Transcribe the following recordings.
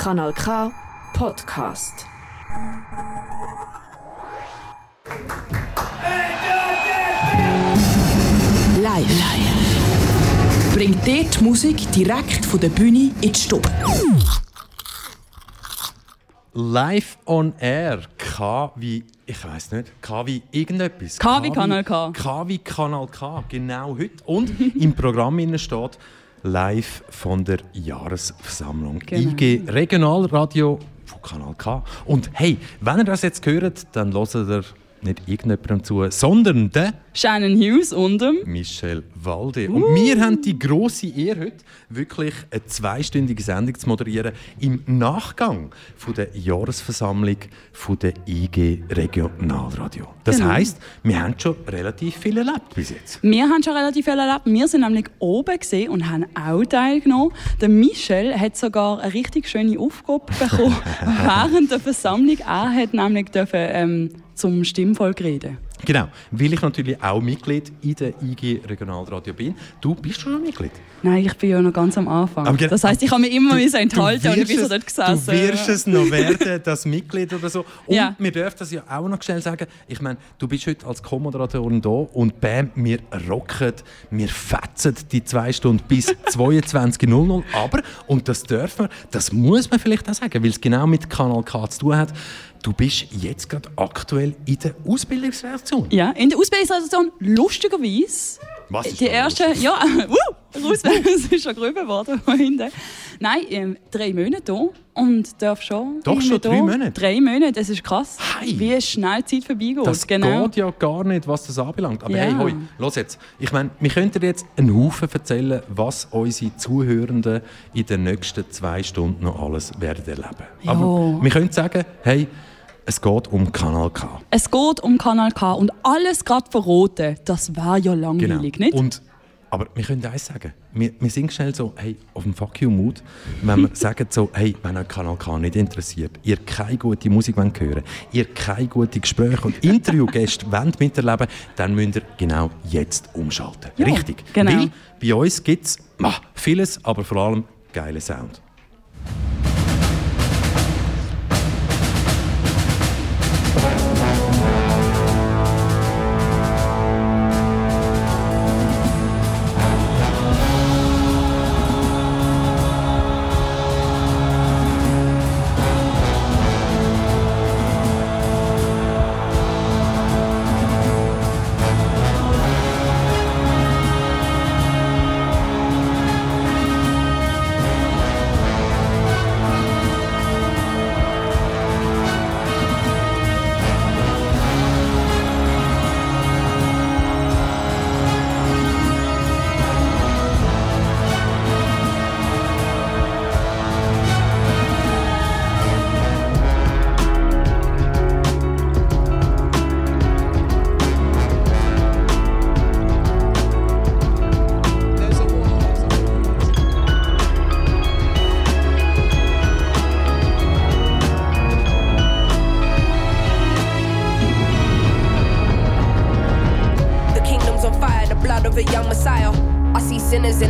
Kanal K Podcast. Live. Live. Bringt dir die Musik direkt von der Bühne in die Stube. Live on Air. K wie, ich weiß nicht, K wie irgendetwas. K wie Kanal K. K wie Kanal K, genau heute. Und im Programm innen steht live von der Jahresversammlung. Genau. IG Regionalradio von Kanal K. Und hey, wenn ihr das jetzt hört, dann hört ihr nicht irgendjemandem zu, sondern den Shannon Hughes und dem Michel Walde. Und wir haben die große Ehre heute, wirklich eine zweistündige Sendung zu moderieren im Nachgang von der Jahresversammlung von der IG Regionalradio. Das Genau. heisst, wir haben schon relativ viel erlebt bis jetzt. Wir haben schon relativ viel erlebt. Wir sind nämlich oben gesehen und haben auch teilgenommen. Der Michel hat sogar eine richtig schöne Aufgabe bekommen während der Versammlung. Er hat nämlich dürfen, ähm, zum Stimmvolk reden. Genau, weil ich natürlich auch Mitglied in der IG Regionalradio bin. Du bist schon Mitglied. Nein, ich bin ja noch ganz am Anfang. Aber das heisst, ich habe mich immer müssen enthalten und ich bin so dort es- gesessen. Du wirst es noch werden, das Mitglied oder so. Und Ja. wir dürfen das ja auch noch schnell sagen. Ich meine, du bist heute als Co-Moderatorin da und bam, wir rocken, wir fetzen die zwei Stunden bis 22.00 Aber, und das dürfen wir, das muss man vielleicht auch sagen, weil es genau mit Kanal K zu tun hat, du bist jetzt gerade aktuell in der Ausbildungsreaktion. Ja, in der Ausbildungssituation lustigerweise. Was ist die erste, lustig? ja, uh, raus, es ist schon gerüben worden von hinten. Nein, ähm, drei Monate hier und darf schon. Doch, schon drei da. Monate? Drei Monate, das ist krass. Hey. Wie schnell die Zeit vorbeigeht. Das genau. geht ja gar nicht, was das anbelangt. Aber Ja. hey, hoi, los jetzt. Ich meine, wir könnten dir jetzt einen Haufen erzählen, was unsere Zuhörenden in den nächsten zwei Stunden noch alles werden erleben. Ja. Aber wir können sagen, hey, es geht um Kanal K. Es geht um Kanal K und alles gerade verroten, das wäre ja langweilig, nicht? Genau. Und, aber wir können eins sagen. Wir, wir sind schnell so, hey, auf dem Fuck you Mood, wenn wir sagen so, hey, wenn euch Kanal K nicht interessiert, ihr keine gute Musik wollt hören ihr keine guten Gespräche und Interviewgäste wollt miterleben, dann müsst ihr genau jetzt umschalten. Ja, Richtig. genau. Weil bei uns gibt es vieles, aber vor allem geile Sound.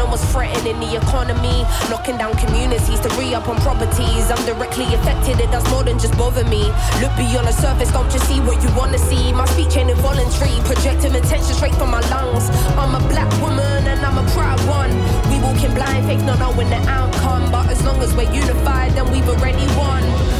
Talking almost threatening the economy. Knocking down communities to re up on properties. I'm directly affected, it does more than just bother me. Look beyond the surface, don't just see what you wanna see. My speech ain't involuntary, projecting attention straight from my lungs. I'm a black woman and I'm a proud one. We walking blind, fake not knowing the outcome. But as long as we're unified, then we've already won.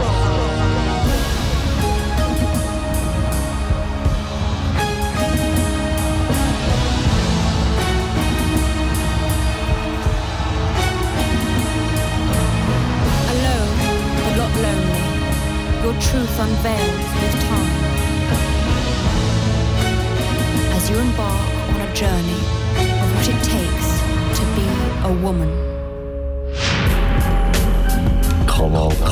Your truth unveils with time. As you embark on a journey of what it takes to be a woman. Kanal K.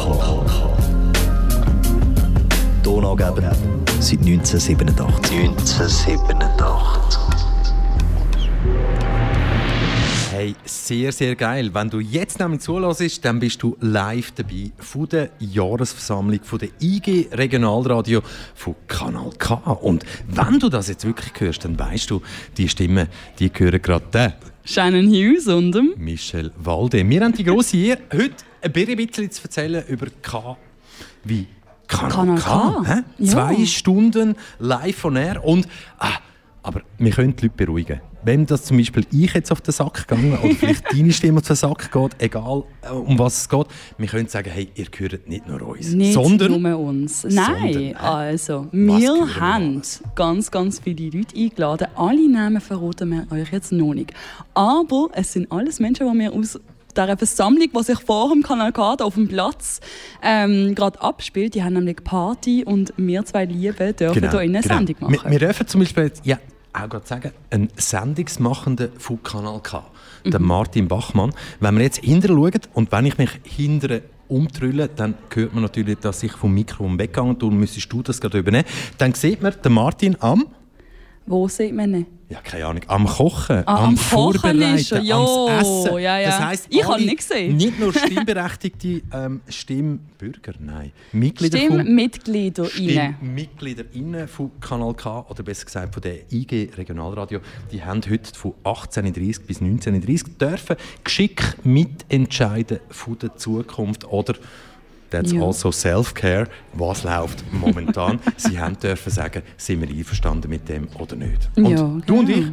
Donaugeber seit 1987. 1987. Hey, sehr, sehr geil. Wenn du jetzt nämlich zulässt, dann bist du live dabei von der Jahresversammlung von der IG Regionalradio von Kanal K. Und wenn du das jetzt wirklich hörst, dann weißt du, die Stimmen, die gehören gerade der Shannon Hughes und dem Michel Walde. Wir haben die grosse Ehre, heute ein bisschen zu erzählen über K wie Kanal, Kanal K. K. Ja. Zwei Stunden live von air und ah, aber wir können die Leute beruhigen. Wenn das zum Beispiel ich jetzt auf den Sack gegangen oder vielleicht deine Stimme auf den Sack geht, egal äh, um was es geht, wir können sagen, hey, ihr gehört nicht nur uns, Nicht sondern nur uns. Nein, Sondern, also, wir wir haben alles? ganz, ganz viele Leute eingeladen. Alle Namen verraten wir euch jetzt noch nicht. Aber es sind alles Menschen, die wir aus dieser Versammlung, die sich vor dem Kanal K da auf dem Platz ähm, gerade abspielt, die haben nämlich Party und wir zwei Lieben dürfen hier in eine Sendung machen. Genau, Wir, wir dürfen zum Beispiel jetzt, ja, auch gerade sagen, ein Sendungsmachender von Kanal K, Mhm. der Martin Bachmann. Wenn wir jetzt hinterher schauen und wenn ich mich hinterher umtrülle, dann hört man natürlich, dass ich vom Mikrofon weggegangen bin. Darum müsstest du das gerade übernehmen. Dann sieht man den Martin am Wo sieht man ihn? Ja, keine Ahnung, am Kochen, Ah, am, am Kochen Vorbereiten, ist er, jo, ans Essen. ja, ja. Das heisst, Ich habe nicht gesehen. Nicht nur stimmberechtigte ähm, Stimmbürger, nein, Mitglieder Stimmmitglieder rein. StimmmitgliederInnen von Kanal K oder besser gesagt von der IG Regionalradio, die haben heute von 18.30 bis 19.30 dürfen geschickt mitentscheiden von der Zukunft oder That's Ja. also Self-Care. Was läuft momentan? Sie haben dürfen sagen, sind wir einverstanden mit dem oder nicht. Und Ja, du und ich, genau.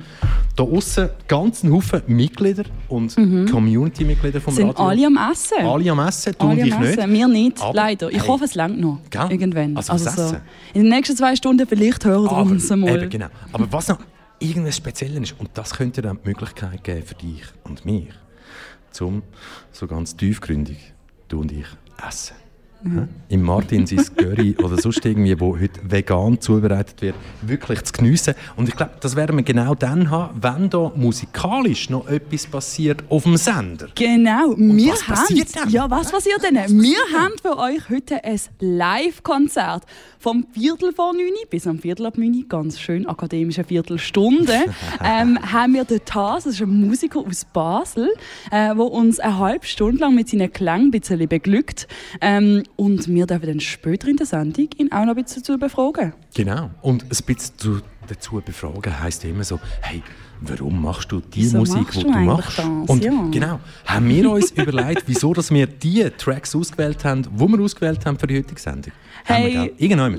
da außen ganzen Haufen Mitglieder und Community-Mitglieder vom Mhm. Sind Radio. alle am Essen. Alle am Essen, du Alle und ich nicht. Wir nicht, Aber, leider. Ich hey, hoffe, es langt noch. Gell? Irgendwann. Also was essen? in den nächsten zwei Stunden vielleicht hören wir uns einmal. eben, genau. Aber was noch irgendwas Spezielles ist, und das könnte dann die Möglichkeit geben für dich und mich, zum so ganz tiefgründig, du und ich, essen. Mhm. Im Martin sein Curry oder sonst irgendwie, wo heute vegan zubereitet wird, wirklich zu geniessen. Und ich glaube, das werden wir genau dann haben, wenn da musikalisch noch etwas passiert auf dem Sender. Genau, wir was passiert haben, dann? ja, was passiert denn? Wir haben für euch heute ein Live-Konzert vom Viertel vor 9 bis am Viertel ab 9, ganz schön akademische Viertelstunde, ähm, haben wir den Taz, das ist ein Musiker aus Basel, äh, der uns eine halbe Stunde lang mit seinen Klängen ein bisschen beglückt. Ähm, und wir dürfen dann später in der Sendung ihn auch noch ein bisschen dazu befragen. Genau. Und ein bisschen zu, dazu befragen heisst immer so, hey, warum machst du die Wieso Musik, die du du machst? das? Und Ja. genau, haben wir uns überlegt, wieso dass wir die Tracks ausgewählt haben, die wir ausgewählt haben für die heutige Sendung. Hey,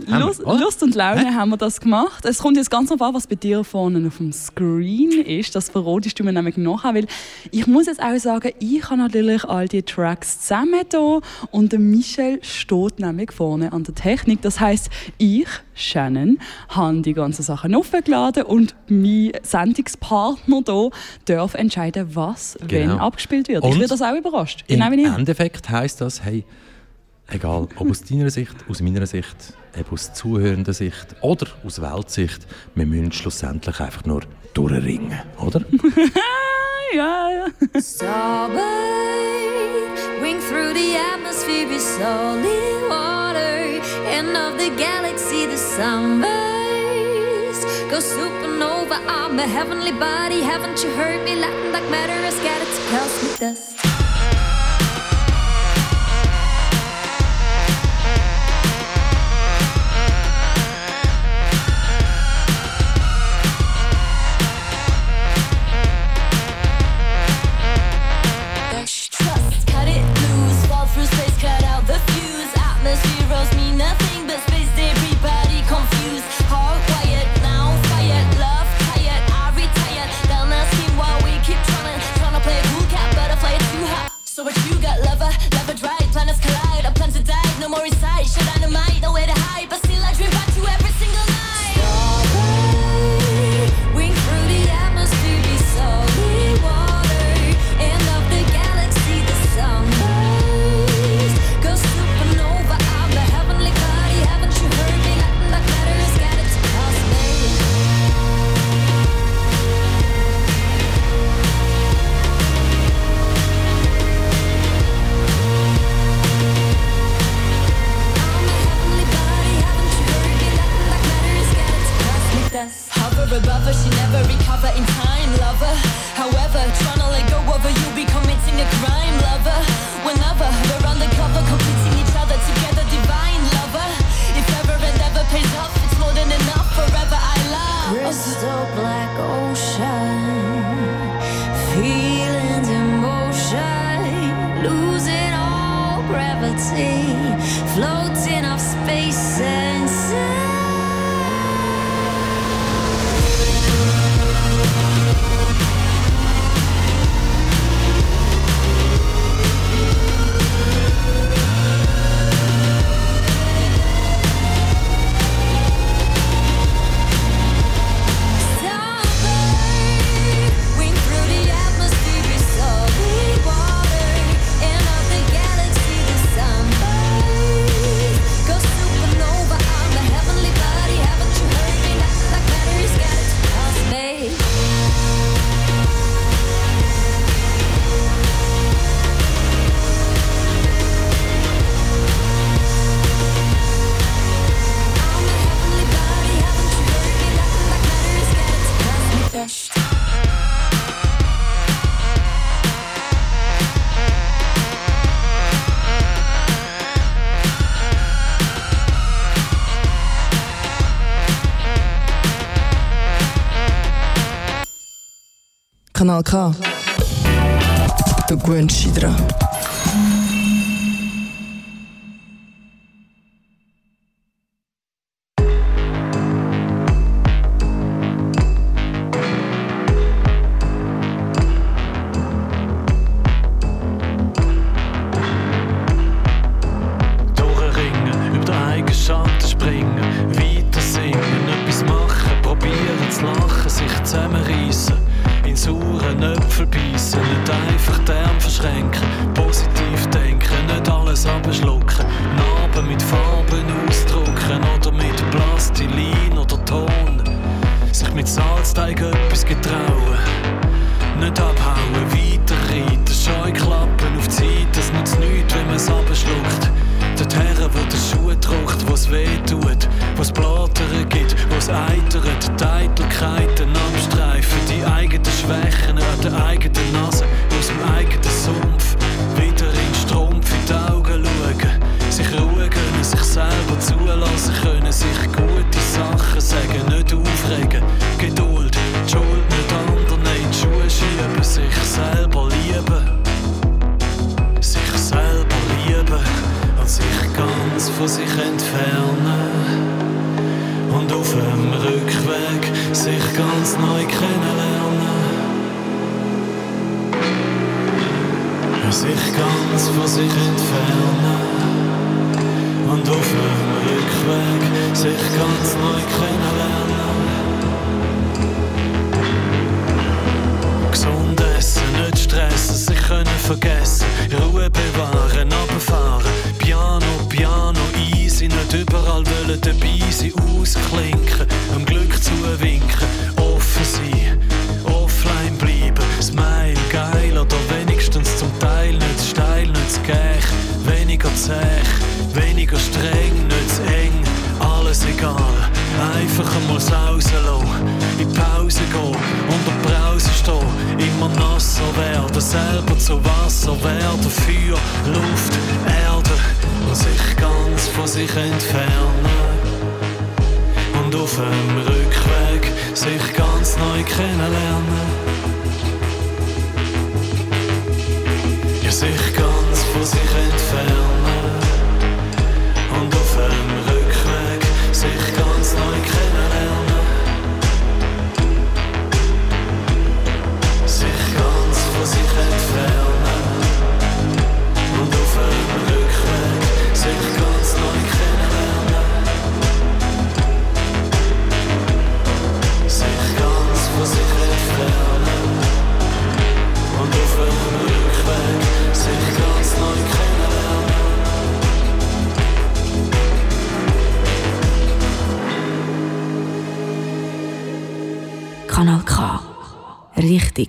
Lust? Lust und Laune Hä? haben wir das gemacht. Es kommt jetzt ganz an, was bei dir vorne auf dem Screen ist. Das verratest du mir nämlich nachher, weil ich muss jetzt auch sagen, ich habe natürlich all die Tracks zusammen hier und der Michel steht nämlich vorne an der Technik. Das heißt, ich, Shannon, habe die ganzen Sachen aufgeladen und mein Sendungspartner hier darf entscheiden, was Genau. wenn abgespielt wird. Und ich werde das auch überrascht. Im Genau. Endeffekt heisst das, hey, egal ob aus deiner Sicht, aus meiner Sicht, eben aus zuhörender Sicht oder aus Weltsicht, wir müssen schlussendlich einfach nur durchringen, oder? Ja, ja. Starboard, wing through the atmosphere, be solid water. End of the galaxy, the sunburst. Go supernova, I'm a heavenly body. Haven't you heard me? Latin like matter is scattered to cosmic dust. through space, cut out the fuse. Atmosphere owes me nothing but space, everybody confused. Heart quiet, now fired, love tired, I retired. They'll not see why we keep trying, trying to play cool cat, butterfly too hot. So what you got, lover, lover dry. planets collide, I plan to die, no more. Flows Kanal K. Du gewöhnst dich.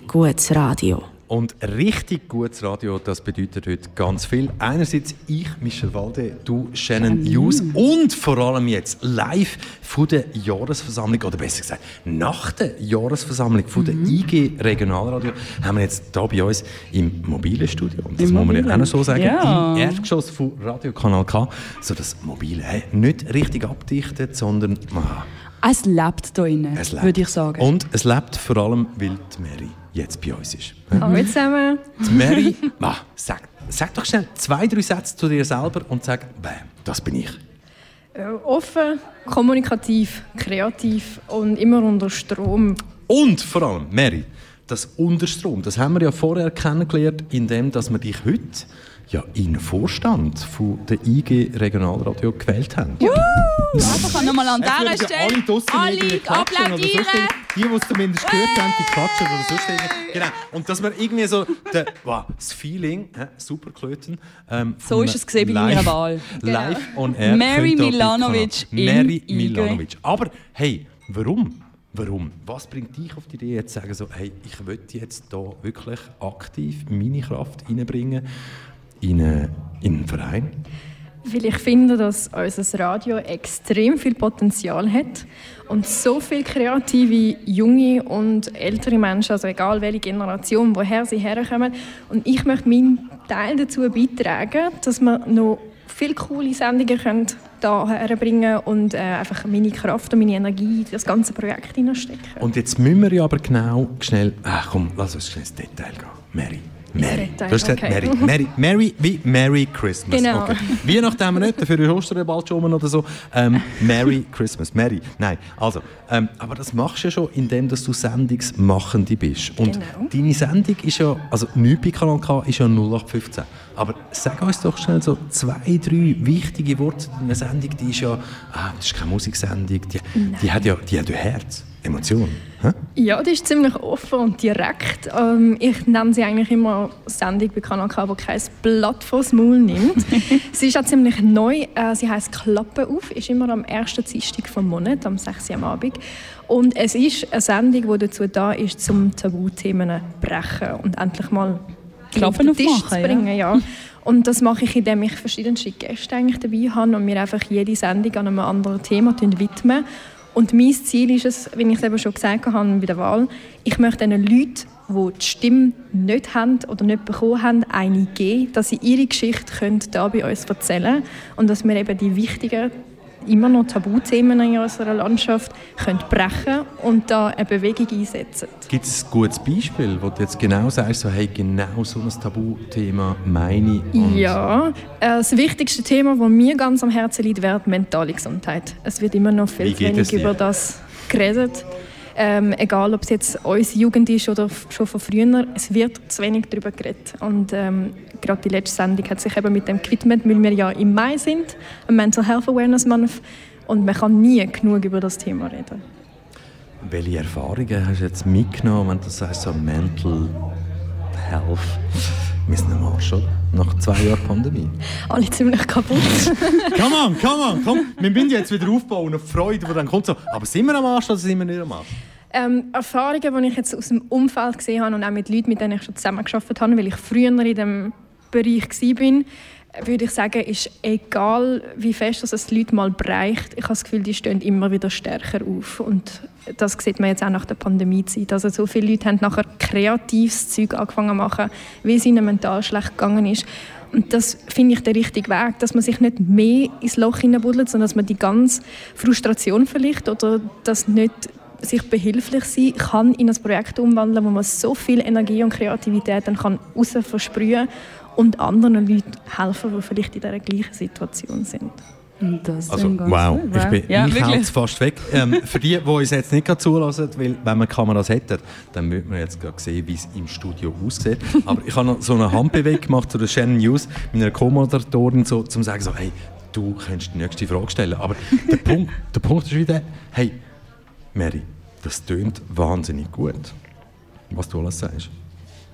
Gutes Radio. Und richtig gutes Radio, das bedeutet heute ganz viel. Einerseits ich, Michel Walde, du, Shannon Hughes und vor allem jetzt live von der Jahresversammlung, oder besser gesagt, nach der Jahresversammlung von der IG Regionalradio, haben wir jetzt hier bei uns im mobilen Studio, und das Im muss man ja auch noch so sagen, Ja. im Erdgeschoss von Radio Kanal K, so das mobile, nicht richtig abdichtet, sondern ah, Es lebt hier drin, würde ich sagen. Und es lebt vor allem, weil die Mary jetzt bei uns ist. Hallo zusammen. Die Mary, ah, sag, sag doch schnell zwei, drei Sätze zu dir selber und sag, bam, das bin ich. Äh, Offen, kommunikativ, kreativ und immer unter Strom. Und vor allem, Mary, das Unterstrom, das haben wir ja vorher kennengelernt, indem dass wir dich heute ja in den Vorstand von der IG Regionalradio gewählt haben. Einfach nochmal an dieser Stelle alle draussen alle oder sonst applaudieren. Die, die es zumindest gehört haben, die klatschen oder sonst irgendwie. Genau. Und dass wir irgendwie so der, wow, das Feeling, hä, super Klöten. Ähm, So ist es gesehen bei meiner live- Wahl. Live on air. Mary Milanovic Kanal- Mary Milanovic. Aber hey, warum? Warum? Was bringt dich auf die Idee, jetzt zu sagen, so, hey, ich möchte jetzt da wirklich aktiv meine Kraft reinbringen in, eine, in einen Verein? Weil ich finde, dass unser Radio extrem viel Potenzial hat und so viele kreative junge und ältere Menschen, also egal welche Generation, woher sie herkommen. Und ich möchte meinen Teil dazu beitragen, dass wir noch viele coole Sendungen können da herbringen und äh, einfach meine Kraft und meine Energie in das ganze Projekt hineinstecken. Und jetzt müssen wir ja aber genau schnell. Ach komm, lass uns schnell ins Detail gehen. Mary. Mary. Du hast gesagt, okay. Mary. Mary. Mary wie Merry Christmas. Genau. Okay. Weihnachten haben wir nicht, dafür ist Ostern bald schon oder so. Ähm, Merry Christmas. Mary. Nein, also, ähm, aber das machst du ja schon, indem dass du Sendungsmachende bist. Und Genau. deine Sendung ist ja, also nichts bei Kanal K ist ja 0815. Aber sag uns doch schnell so zwei, drei wichtige Worte zu deiner Sendung. Die ist ja, ah, das ist keine Musiksendung, die, die, hat, ja, die hat ja Herz, Emotionen. Hä? Ja, die ist ziemlich offen und direkt. Ähm, ich nenne sie eigentlich immer Sendung bei Kanal K, die kein Blatt vors Maul nimmt. sie ist auch ziemlich neu. Äh, sie heißt Klappe auf, ist immer am ersten Dienstag vom Monat, am 6. Uhr am Abend. Und es ist eine Sendung, die dazu da ist, zum Tabuthemen brechen und endlich mal Klappen auf den Tisch zu bringen. Ja. Und das mache ich, indem ich verschiedene Gäste eigentlich dabei habe und mir einfach jede Sendung an einem anderen Thema widmen. Und mein Ziel ist es, wie ich es eben schon gesagt habe bei der Wahl, ich möchte den Leuten, die die Stimme nicht haben oder nicht bekommen haben, eine geben, dass sie ihre Geschichte hier bei uns erzählen können. Und dass wir eben die wichtigen, immer noch Tabuthemen in unserer Landschaft können brechen und da eine Bewegung einsetzen. Gibt es ein gutes Beispiel, wo du jetzt genau sagst, so, hey, genau so ein Tabuthema meine ich? Ja, äh, das wichtigste Thema, das mir ganz am Herzen liegt, wäre die mentale Gesundheit. Es wird immer noch viel zu wenig über das geredet. Ähm, egal, ob es jetzt unsere Jugend ist oder schon von früher, es wird zu wenig darüber geredet. Und ähm, gerade die letzte Sendung hat sich eben mit dem gewidmet, weil wir ja im Mai sind, am Mental Health Awareness Month, und man kann nie genug über das Thema reden. Welche Erfahrungen hast du jetzt mitgenommen, wenn du sagst, so Mental Health? Wir sind am Arsch, oder? Nach zwei Jahren Pandemie. Alle ziemlich kaputt. come on, come on, komm. Wir müssen jetzt wieder aufbauen auf Freude, die dann kommt so. Aber sind wir am Arsch oder sind wir nicht am Arsch? Ähm, Erfahrungen, die ich jetzt aus dem Umfeld gesehen habe und auch mit Leuten, mit denen ich schon zusammengearbeitet habe, weil ich früher in diesem Bereich war, würde ich sagen, ist egal, wie fest es die Leute mal bereicht, ich habe das Gefühl, die stehen immer wieder stärker auf. Und das sieht man jetzt auch nach der Pandemiezeit. Also so viele Leute haben nachher kreatives Zeug angefangen zu machen, wie es ihnen mental schlecht gegangen ist. Und das finde ich der richtige Weg, dass man sich nicht mehr ins Loch hineinbuddelt, sondern dass man die ganze Frustration vielleicht oder das nicht sich behilflich sein kann in ein Projekt umwandeln, wo man so viel Energie und Kreativität dann kann raus versprühen und anderen Leuten helfen, die vielleicht in dieser gleichen Situation sind. Das Also, wow, gut, ich bin ja, ich fast weg. Ähm, für die, die uns jetzt nicht gerade zulassen, weil wenn wir Kameras hätten, dann würde man jetzt gerade sehen, wie es im Studio aussieht. Aber ich habe noch so eine Handbewegung gemacht zu der Shannon News, meiner Co-Moderatorin, so, um zu sagen, so, hey, du kannst die nächste Frage stellen. Aber der Punkt, der Punkt ist wieder, hey, Mary, das tönt wahnsinnig gut, was du alles sagst.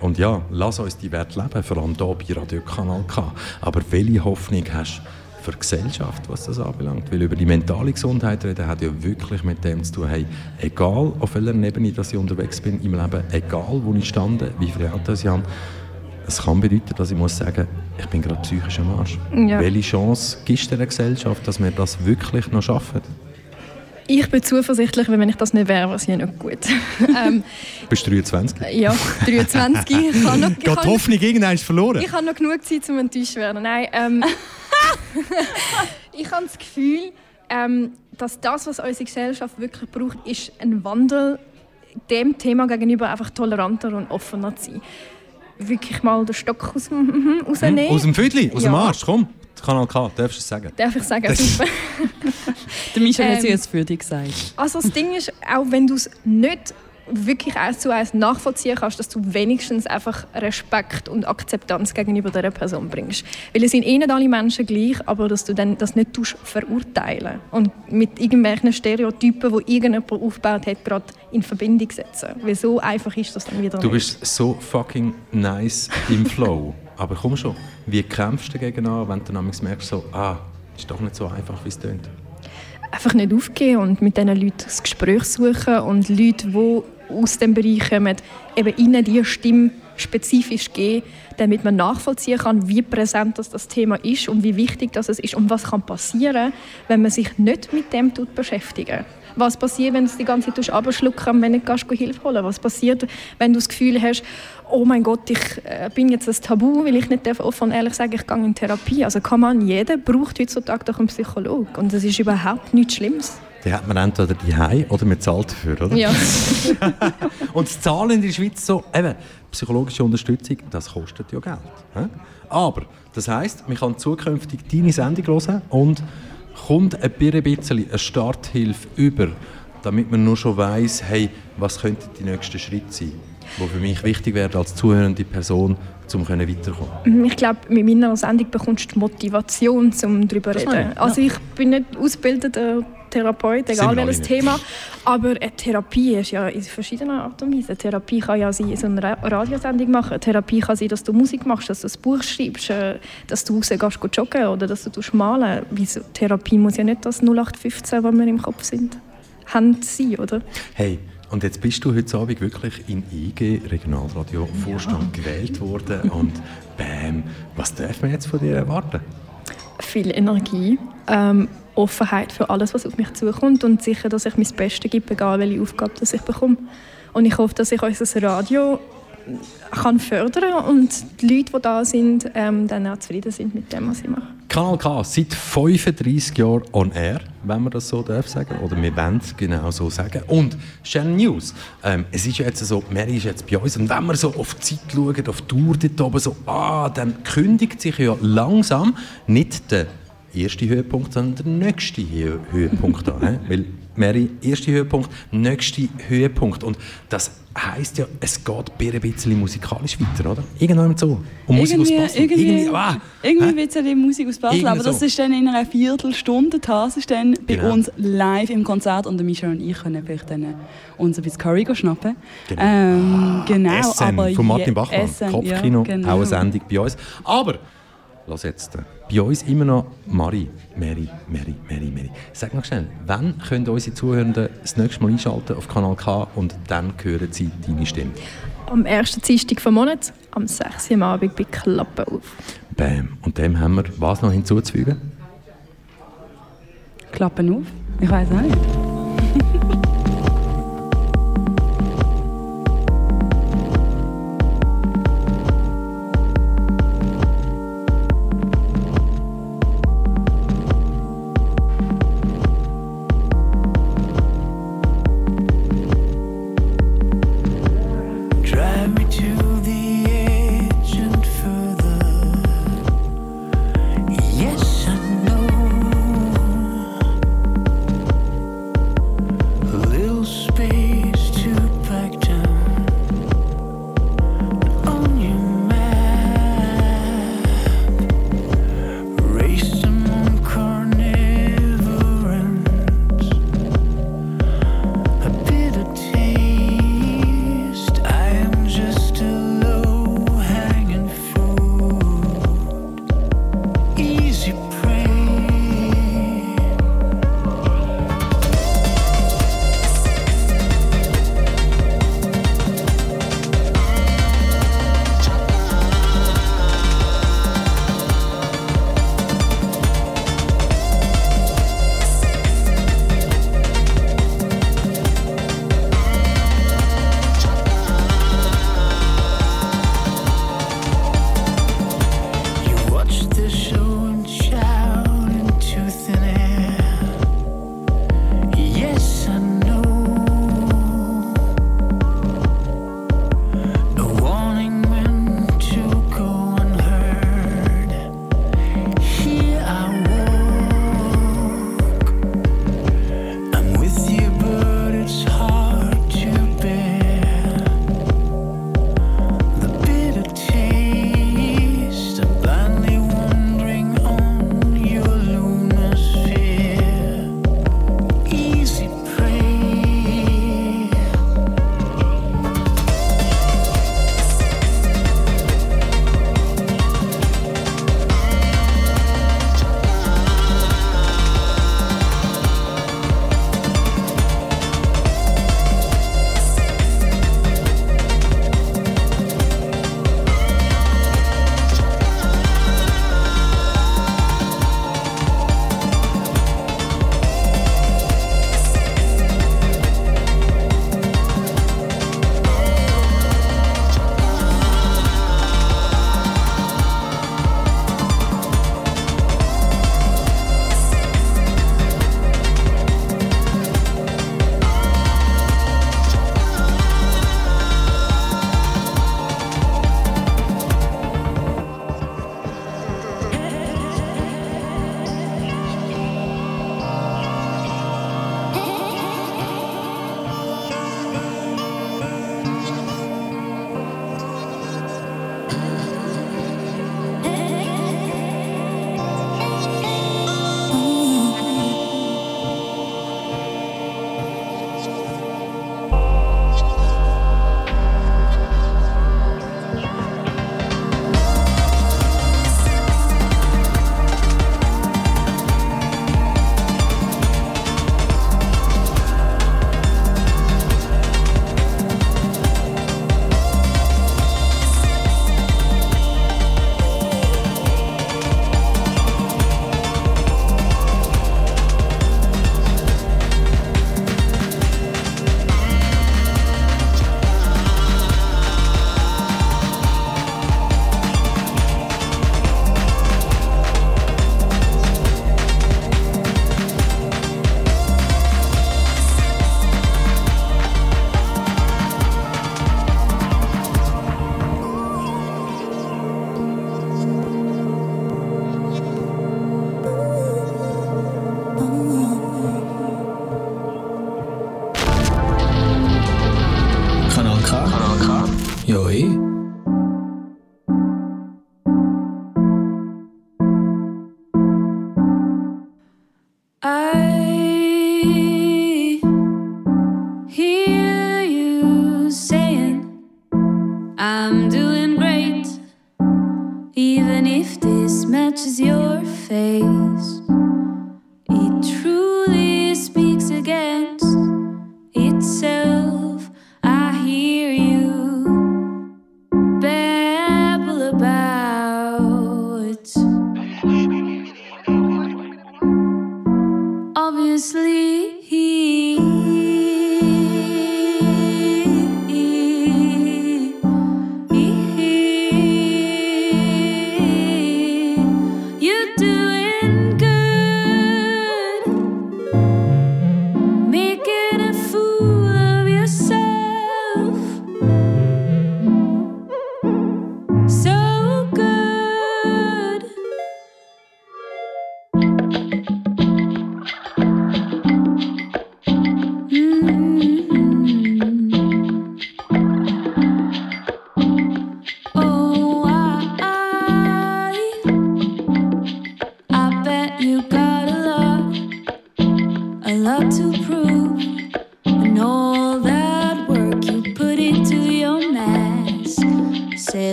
Und ja, lass uns die Werte leben, vor allem hier bei Radio Kanal K. Aber welche Hoffnung hast du für die Gesellschaft, was das anbelangt? Weil über die mentale Gesundheit reden hat ja wirklich mit dem zu tun, hey, egal auf welcher Ebene dass ich unterwegs bin im Leben, egal wo ich stande, wie viele Autos ich habe, es kann bedeuten, dass ich muss sagen, ich bin gerade psychisch am Arsch. Ja. Welche Chance gibt es der Gesellschaft, dass wir das wirklich noch schaffen? Ich bin zuversichtlich, weil wenn ich das nicht wäre, wäre es ja nicht gut. ähm, Bist du 23? ja, 23. Ich habe noch, ich Geht die Hoffnung irgendwann verloren? Ich habe noch genug Zeit, um enttäuscht zu werden. Nein, ähm, ich habe das Gefühl, ähm, dass das, was unsere Gesellschaft wirklich braucht, ist ein Wandel, dem Thema gegenüber einfach toleranter und offener zu sein. Wirklich mal den Stock aus dem, mhm, rausnehmen. Aus dem Viertel, aus dem Ja. Arsch, komm. Kanal K, darfst du es sagen? Darf ich sagen? Das- Super. Der Michel hat sie Ähm, jetzt für dich gesagt. Also das Ding ist, auch wenn du es nicht wirklich eins zu eins nachvollziehen kannst, dass du wenigstens einfach Respekt und Akzeptanz gegenüber dieser Person bringst. Weil es sind eh nicht alle Menschen gleich, aber dass du dann das nicht tust verurteilen und mit irgendwelchen Stereotypen, die irgendjemand aufgebaut hat, gerade in Verbindung setzen. Weil so einfach ist das dann wieder Du nicht. bist so fucking nice im Flow. Aber komm schon, wie kämpfst du dagegen an, wenn du dann manchmal merkst, so, ah, ist doch nicht so einfach, wie es tönt? einfach nicht aufgeben und mit diesen Leuten das Gespräch suchen und Leute, die aus dem Bereich kommen, eben ihnen diese Stimme spezifisch geben, damit man nachvollziehen kann, wie präsent das, das Thema ist und wie wichtig das ist und was kann passieren, wenn man sich nicht mit dem tut beschäftigen. Was passiert, wenn du die ganze Zeit abschlucken und wenn du nicht Hilfe holen Was passiert, wenn du das Gefühl hast, oh mein Gott, ich äh, bin jetzt ein Tabu, weil ich nicht offen und ehrlich sagen, ich gehe in Therapie. Also kann man, jeder braucht heutzutage doch einen Psychologen. Und das ist überhaupt nichts Schlimmes. Die hat man entweder die oder man zahlt dafür, oder? Ja. Und das Zahlen in der Schweiz so, eben, psychologische Unterstützung, das kostet ja Geld. hä? Aber, das heisst, man kann zukünftig deine Sendung hören und kommt ein bisschen eine Starthilfe über, damit man nur schon weiss, hey, was könnten die nächsten Schritte sein, die für mich wichtig wären als zuhörende Person, um weiterzukommen. Ich glaube, mit meiner Sendung bekommst du die Motivation, um darüber zu reden. ich, Also ich bin nicht ausgebildeter Therapeut, egal welches. Thema. Aber eine Therapie ist ja in verschiedenen Art und Weise. Eine Therapie kann ja sein, so eine Ra- Radiosendung machen. Eine Therapie kann sein, dass du Musik machst, dass du ein Buch schreibst, äh, dass du rausgehst gehst joggen oder dass du malen. Wieso? Therapie muss ja nicht das 0815, was wir im Kopf sind, haben sein, oder? Hey, und jetzt bist du heute Abend wirklich in IG Regionalradio Vorstand gewählt worden und bam, was darf man jetzt von dir erwarten? viel Energie, ähm, Offenheit für alles, was auf mich zukommt und sicher, dass ich mein Bestes gebe, egal welche Aufgabe das ich bekomme. Und ich hoffe, dass ich unser Radio kann fördern und die Leute, die da sind, ähm, dann auch zufrieden sind mit dem, was ich mache. Kanal K seit 35 Jahren on air, wenn man das so darf sagen. Oder wir wollen es genau so sagen. Und Channel News. Ähm, es ist jetzt so, Mary ist jetzt bei uns. Und wenn wir so auf die Zeit schauen, auf die Tour dort oben, so, ah, dann kündigt sich ja langsam nicht der erste Höhepunkt, sondern der nächste Hö Höhepunkt an. Weil Mary, erster Höhepunkt, nächster Höhepunkt. Und das heisst ja, es geht ein bisschen musikalisch weiter, oder? Irgendwann so. Und Musik aus irgendwie, Basel. irgendwie, ah, irgendwie ein bisschen Musik aus Basel, Irgendwie aber das so. ist dann in einer Viertelstunde. Das ist dann bei Genau. uns live im Konzert und Michel und ich können vielleicht dann uns ein bisschen Curry go schnappen. Genau. Ähm, genau SN aber von Martin Bachmann. SN, Kopfkino, ja, genau. auch eine Sendung bei uns. Aber, äh, bei uns immer noch Mari, Mary, Mary, Mary, Mary. Sag mal schnell, wann können unsere Zuhörenden das nächste Mal einschalten auf Kanal K und dann hören sie deine Stimme? Am ersten Dienstag vom Monat, am 6. Uhr am Abend bei Klappe auf. Bam. Und dem haben wir was noch hinzuzufügen? Klappen auf? Ich weiß nicht.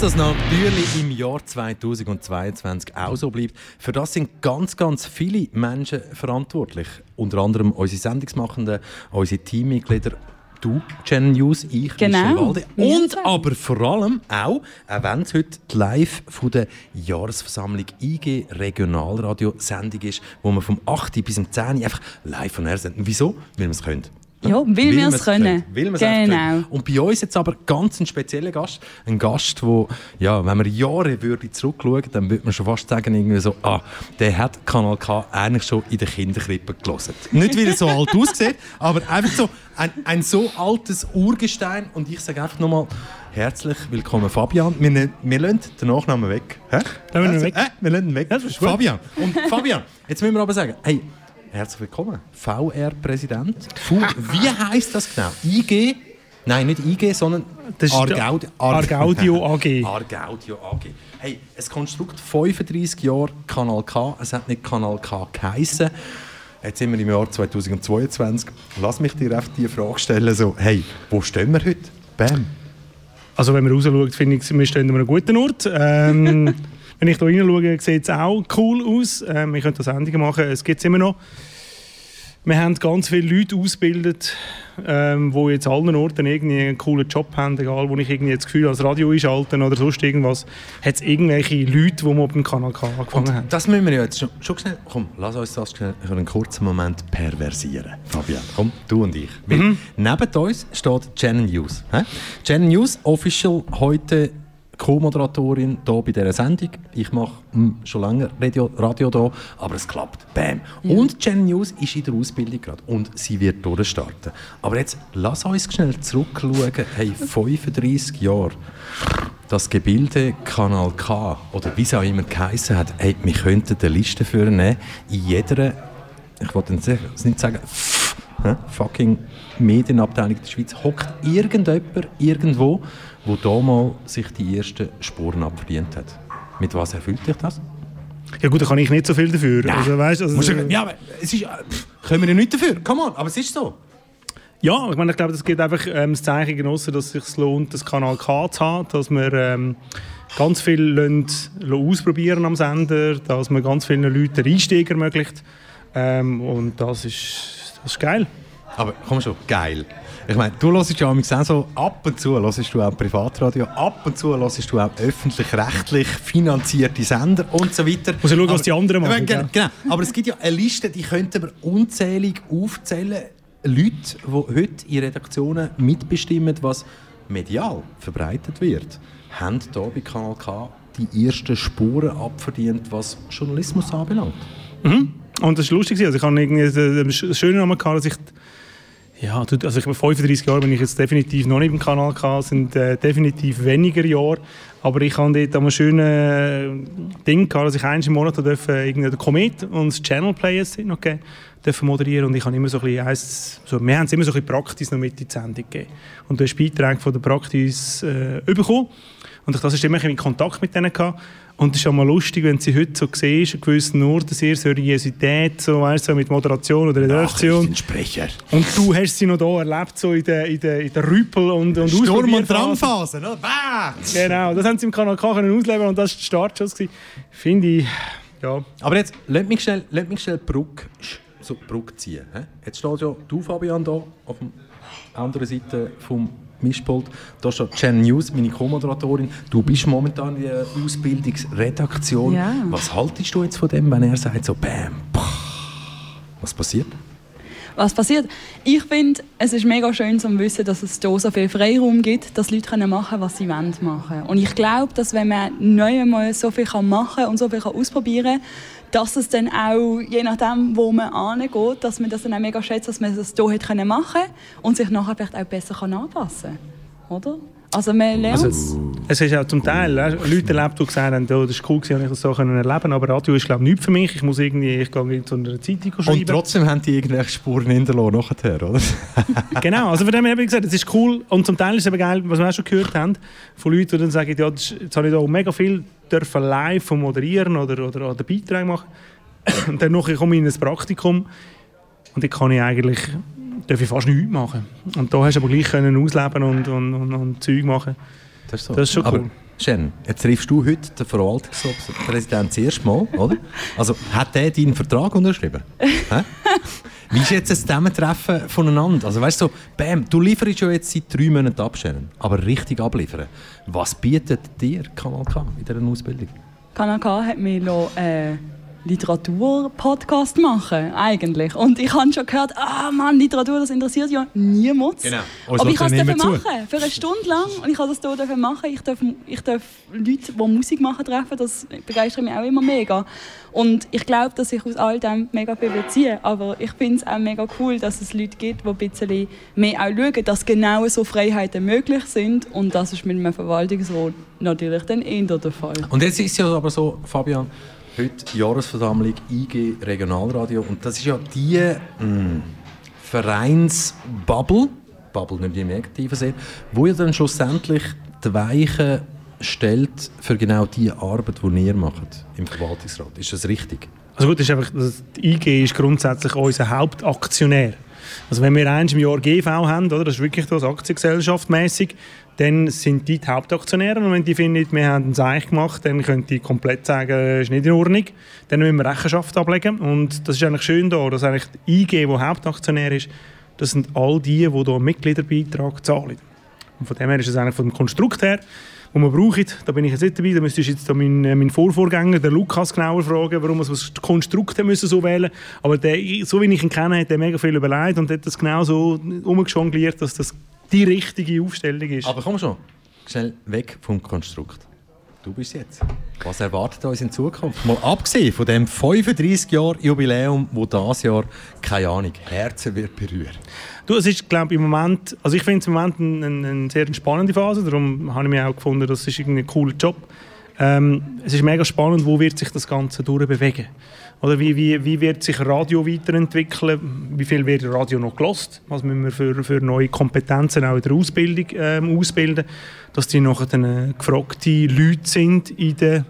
Das natürlich im Jahr 2022 auch so bleibt, für das sind ganz, ganz viele Menschen verantwortlich. Unter anderem unsere Sendungsmachenden, unsere Teammitglieder, du, Jen News, ich, Genau. Walde. Und aber vor allem auch, auch wenn es heute die live von der Jahresversammlung IG Regionalradio Sendung ist, wo wir vom 8. bis zum 10. einfach live von air senden. Wieso? Weil wir es können. Ja, weil wir es können. Weil wir es einfach Genau. können. Und bei uns jetzt aber ganz ein spezieller Gast. Ein Gast, wo, ja, wenn man Jahre würde zurückschauen, dann würde man schon fast sagen, irgendwie so, ah, der hat Kanal K eigentlich schon in der Kinderkrippe gelesen. Nicht, weil er so alt aussieht, aber einfach so ein, ein so altes Urgestein. Und ich sage einfach nochmal, herzlich willkommen Fabian. Wir, ne- wir lassen den Nachnamen weg. Hä? Wir Also, weg? Äh, wir lassen ihn weg. Fabian. Und Fabian, jetzt müssen wir aber sagen, hey, herzlich willkommen. VR-Präsident. Wie heißt das genau? IG? Nein, nicht IG, sondern Argaud der Argaudio AG. Argaudio AG. Hey, ein Konstrukt 35 Jahre Kanal K. Es hat nicht Kanal K geheissen. Jetzt sind wir im Jahr 2022. Lass mich dir einfach die Frage stellen: so, hey, wo stehen wir heute? Bam. Also wenn man rausschaut, finde ich, wir stehen an einem guten Ort. Ähm, wenn ich hier reinschaue, sieht es auch cool aus. Ähm, wir können da Sendungen machen, es gibt es immer noch. Wir haben ganz viele Leute ausgebildet, ähm, die jetzt an allen Orten irgendwie einen coolen Job haben, egal wo ich irgendwie das Gefühl habe, als Radio einschalten oder sonst irgendwas, hat es irgendwelche Leute, die wir auf dem Kanal K angefangen haben. Das müssen wir ja jetzt schon, schon schnell. Komm, lass uns das schnell für einen kurzen Moment perversieren. Fabian, komm, du und ich. Mhm. Neben uns steht Jen News. Jen News, official heute Co-Moderatorin hier bei dieser Sendung. Ich mache hm, schon lange Radio, Radio hier, aber es klappt. Bam. Und Jen News ist in der Ausbildung gerade und sie wird durchstarten. Aber jetzt lass uns schnell zurückschauen. Hey, 35 Jahre. Das Gebilde Kanal K oder wie es auch immer geheißen hat, hey, wir könnten eine Liste führen, in jeder, ich wollte nicht sagen- nicht sagen, hä, fucking Medienabteilung der Schweiz, hockt irgendjemand irgendwo, wo da mal sich die ersten Spuren abverdient hat. Mit was erfüllt dich das? Ja gut, da kann ich nicht so viel dafür. Also, weißt, also, du- ja, aber es ist, pff, können wir ja nicht dafür, come on, aber es ist so. Ja, ich, meine, ich glaube, das gibt einfach ähm, das Zeichen genossen, dass es sich lohnt, das Kanal K zu haben, dass wir ähm, ganz viel lassen, lassen ausprobieren am Sender, dass man ganz vielen Leuten den Einstieg ermöglicht. Ähm, und das ist, das ist geil. Aber komm schon, geil. Ich meine, du hörst ja auch so, ab und zu hörst du auch Privatradio, ab und zu hörst du auch öffentlich-rechtlich finanzierte Sender und so weiter. Muss ja schauen, was Aber- die anderen machen, gell? Genau, aber es gibt ja eine Liste, die könnten wir unzählig aufzählen. Leute, die heute in Redaktionen mitbestimmen, was medial verbreitet wird, haben hier bei Kanal K die ersten Spuren abverdient, was Journalismus anbelangt. Mhm. Und das war lustig. Also ich habe irgendwie äh, das Schöne daran gehabt, dass ich ja, also ich bin 35 Jahre, bin ich jetzt definitiv noch nicht im Kanal gehabt, sind äh, definitiv weniger Jahre. Aber ich habe dort ein schönes äh, Ding gehabt, dass ich einmal im Monat den Komet und das Channel Players noch gegeben, dürfen moderieren und ich habe immer so ein bisschen, eins- so, wir haben es immer so ein bisschen Praxis noch mit in die Sendung gegeben. Und du hast Beiträge von der Praxis äh, bekommen und ich das ist immer ein bisschen in Kontakt mit denen gehabt. Und es ist auch mal lustig, wenn sie heute so siehst, an gewissen Orten sehr Seriosität, so, weißt, so mit Moderation oder Redaktion. Sprecher. Und du hast sie noch da erlebt, so in der, in der, in der Rüppel- und, und Sturm- und. Drangphase, oder? Bah! Genau, das haben sie im Kanal K können ausleben und das war der Startschuss. Finde ich, ja. Aber jetzt, lass mich schnell, lass mich schnell Brücke, so Brücke ziehen. hä? Jetzt steht ja du, Fabian, da auf der anderen Seite vom Mischpult. Da steht Jen News, meine Co-Moderatorin. Du bist momentan in der Ausbildungsredaktion. Ja. Was haltest du jetzt von dem, wenn er sagt so Bam, pah. Was passiert? Was passiert? Ich finde, es ist mega schön zu wissen, dass es hier so viel Freiraum gibt, dass Leute können machen können, was sie wollen machen. Und ich glaube, dass wenn man neu einmal so viel kann machen und so viel kann ausprobieren kann, dass es dann auch, je nachdem, wo man angeht, dass man das dann auch mega schätzt, dass man das hier hat können machen und sich nachher vielleicht auch besser anpassen kann. Oder? Also man lernt Also, es ist auch zum Teil äh, Leute erlebt, die gesagt haben, oh, das ist cool, gewesen, habe ich das so können erleben aber Radio ist glaube ich nichts für mich. Ich muss irgendwie, ich gehe in so einer Zeitung schreiben. Und trotzdem haben die irgendwelche Spuren hinterlassen nachher, oder? genau, also von dem her habe ich gesagt, es ist cool und zum Teil ist es eben geil, was wir auch schon gehört haben, von Leuten, die dann sagen, ja, das ist, jetzt habe ich da mega viel dürfen live moderieren oder, oder, oder Beiträge machen und dann komme ich in ein Praktikum und dann kann ich eigentlich darf ich fast nichts machen. Und da hast du aber gleich können ausleben und, und, und, und Zeug machen. Das ist, so. Das ist schon Aber, cool. Jen, jetzt triffst du heute den Verwaltungspräsidenten das erste Mal, oder? Also, hat der deinen Vertrag unterschrieben? Wie ist jetzt das Zusammentreffen voneinander? Also, weißt du, so, bam, du lieferst ja jetzt seit drei Monaten ab, Jen, aber richtig abliefern. Was bietet dir Kanal K in dieser Ausbildung? Kanal K hat mir noch, äh, Literatur-Podcast machen, eigentlich. Und ich habe schon gehört, ah Mann, Literatur, das interessiert ja niemand. Genau. Uns Aber ich kann es machen, für eine Stunde lang. Und ich kann das hier machen. Ich darf, ich darf Leute, die Musik machen, treffen. Das begeistert mich auch immer mega. Und ich glaube, dass ich aus all dem mega viel beziehe. Aber ich finde es auch mega cool, dass es Leute gibt, die ein bisschen mehr auch schauen, dass genau so Freiheiten möglich sind. Und das ist mit einem Verwaltungsrat natürlich dann eher der Fall. Und jetzt ist es ja aber so, Fabian, heute Jahresversammlung IG Regionalradio und das ist ja die mh, Vereinsbubble, Bubble nicht im negativen Sinn, wo ja dann schlussendlich die Weichen stellt für genau die Arbeit, die ihr macht im Verwaltungsrat. Ist das richtig? Also gut, ist einfach, die IG ist grundsätzlich unser Hauptaktionär. Also wenn wir eins im Jahr GV haben, oder, das ist wirklich das Aktiengesellschaft mäßig, dann sind die die Hauptaktionäre und wenn die finden, wir haben ein Seich gemacht, dann können die komplett sagen, das ist nicht in Ordnung. Dann müssen wir Rechenschaft ablegen und das ist eigentlich schön da, dass eigentlich die IG, die Hauptaktionär ist, das sind all die, die hier einen Mitgliederbeitrag zahlen. Und von dem her ist es eigentlich vom Konstrukt her, wo man braucht, da bin ich jetzt nicht dabei, da müsstest du jetzt meinen, äh, meinen Vorvorgänger, den Lukas, genauer fragen, warum wir das Konstrukt müssen so wählen Aber der, so wie ich ihn kenne, hat er mega viel überlegt und hat das genau so umgejongliert, dass das die richtige Aufstellung ist. Aber komm schon, schnell weg vom Konstrukt. Du bist jetzt. Was erwartet uns in Zukunft? Mal abgesehen von dem 35 Jahr Jubiläum, wo das Jahr keine Ahnung Herzen wird berühren. Du, es ist, glaube ich, im Moment, also ich finde es im Moment eine, eine, sehr spannende Phase, darum habe ich mir auch gefunden, das ist ein cooler Job. Ähm, es ist mega spannend, wo wird sich das Ganze durchbewegen. Oder wie, wie, wie wird sich Radio weiterentwickeln? Wie viel wird Radio noch gelost? Was müssen wir für, für neue Kompetenzen auch in der Ausbildung ähm, ausbilden? Dass die nachher dann äh, gefragte Leute sind in der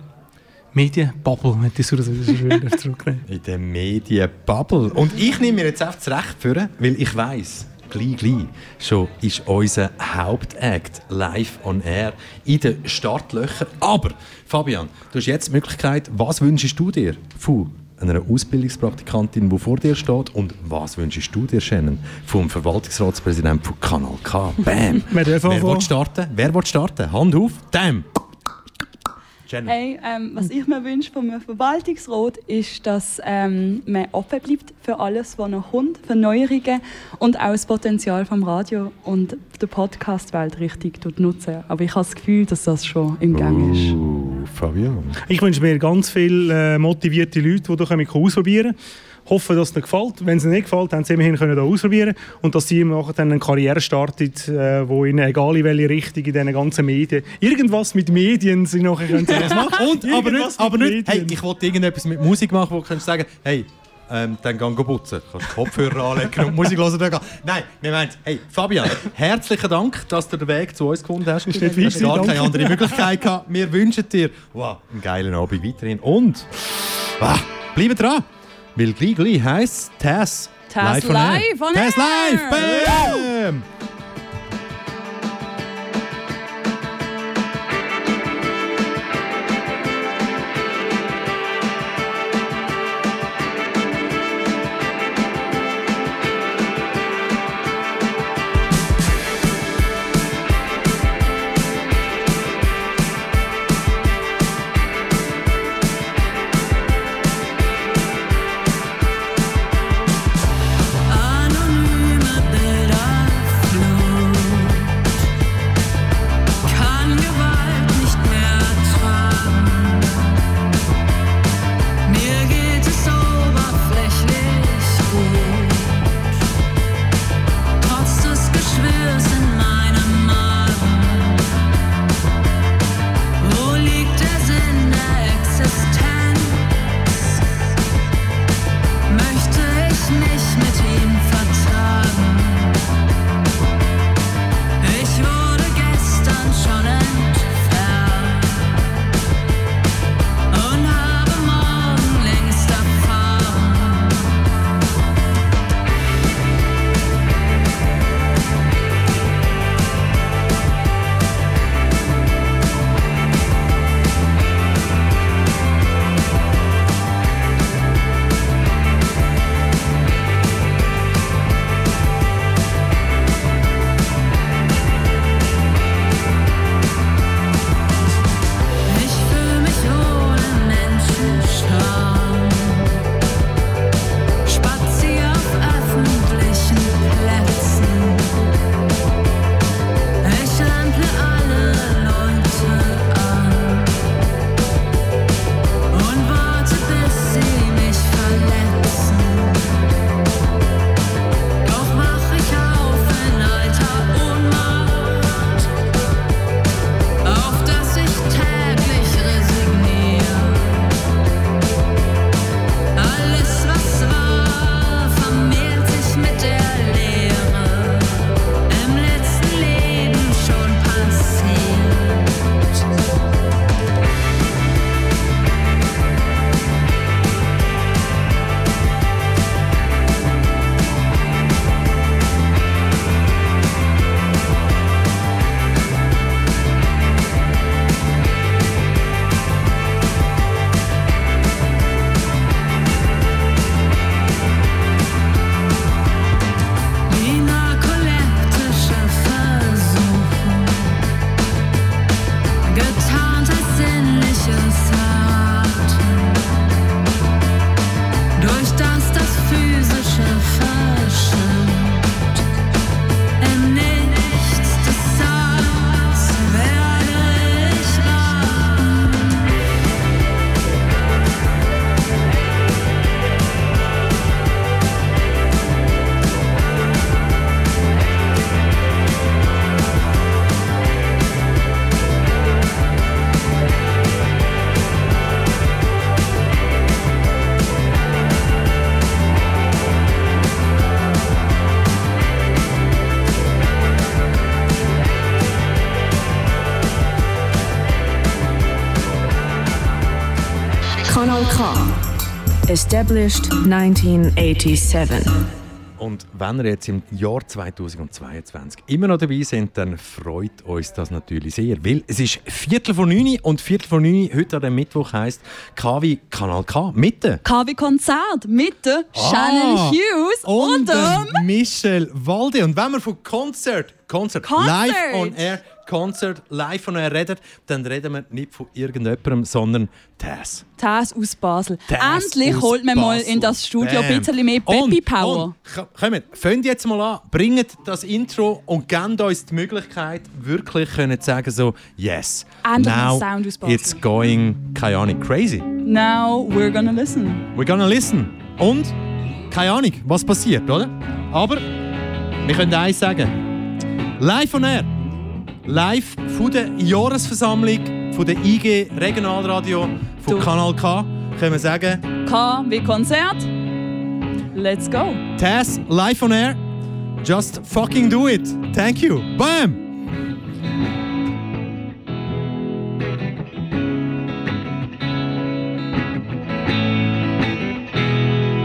Medienbubble, wenn ich das zurücknehmen In der Medienbubble. Und ich nehme mir jetzt einfach das Recht für, weil ich weiß, gleich, gleich schon ist unser Hauptakt live on air in den Startlöchern. Aber, Fabian, du hast jetzt die Möglichkeit, was wünschst du dir von einer Ausbildungspraktikantin, die vor dir steht und was wünschst du dir, Shannon, vom Verwaltungsratspräsidenten von Kanal K? Bam! Wer will starten? Wer will starten? Hand auf, Damn! Shannon. Hey, ähm, was ich mir wünsche vom Verwaltungsrat ist, dass ähm, man offen bleibt für alles, was noch kommt, für Neuerungen und auch das Potenzial vom Radio und der Podcast-Welt richtig nutzen. Aber ich habe das Gefühl, dass das schon im Gang ist. Uh, Fabian. Ich wünsche mir ganz viele äh, motivierte Leute, die hier ausprobieren können. Hoffe, dass es ihnen gefällt. Wenn es ihnen nicht gefällt, haben sie immerhin können hier ausprobieren und dass sie nachher dann eine Karriere startet, äh, wo ihnen, egal in welche Richtung, in diesen ganzen Medien, irgendwas mit Medien sie nachher können sie das machen. Und, aber nicht, aber nicht hey, ich wollte irgendetwas mit Musik machen, wo du kannst sagen, hey, ähm, dann geh go putzen. Du kannst die Kopfhörer anlegen und Musik hören. Dann gehen. Nein, wir meinen, hey, Fabian, herzlichen Dank, dass du den Weg zu uns gefunden hast. Ist nicht Du hast gar keine danke. andere Möglichkeit gehabt. Wir wünschen dir wow, einen geilen Abend weiterhin. Und wow, bleib dran, weil gleich gleich heisst Tess Tess air. live on Tess live! Bam! Established 1987. Und wenn ihr jetzt im Jahr 2022 immer noch dabei sind, dann freut uns das natürlich sehr. Weil es ist Viertel vor neun und Viertel vor neun heute an dem Mittwoch heisst KW Kanal K Mitte. KW Konzert mit der Shannon Hughes und, der dem Michel Walde. Und wenn wir von Konzert, Konzert, Concert. live on air, Konzert live on air reden, dann reden wir nicht von irgendjemandem, sondern Tess. Tess aus Basel. Tess Endlich aus holt man mal Basel. in das Studio ein Bam. bisschen mehr Baby Und- Power. Und, k- kommt, fangt jetzt mal an, bringt das Intro und gebt uns die Möglichkeit, wirklich können zu sagen so, yes, Endlich now Sound aus Basel. it's going, keine Ahnung, crazy. Now we're gonna listen. We're gonna listen. Und, keine Ahnung, was passiert, oder? Aber, wir können eins sagen. Live on air. Live von der Jahresversammlung von der IG Regionalradio von Kanal K können wir sagen, K wie Konzert. Let's go. Tess, live on air. Just fucking do it. Thank you. Bam!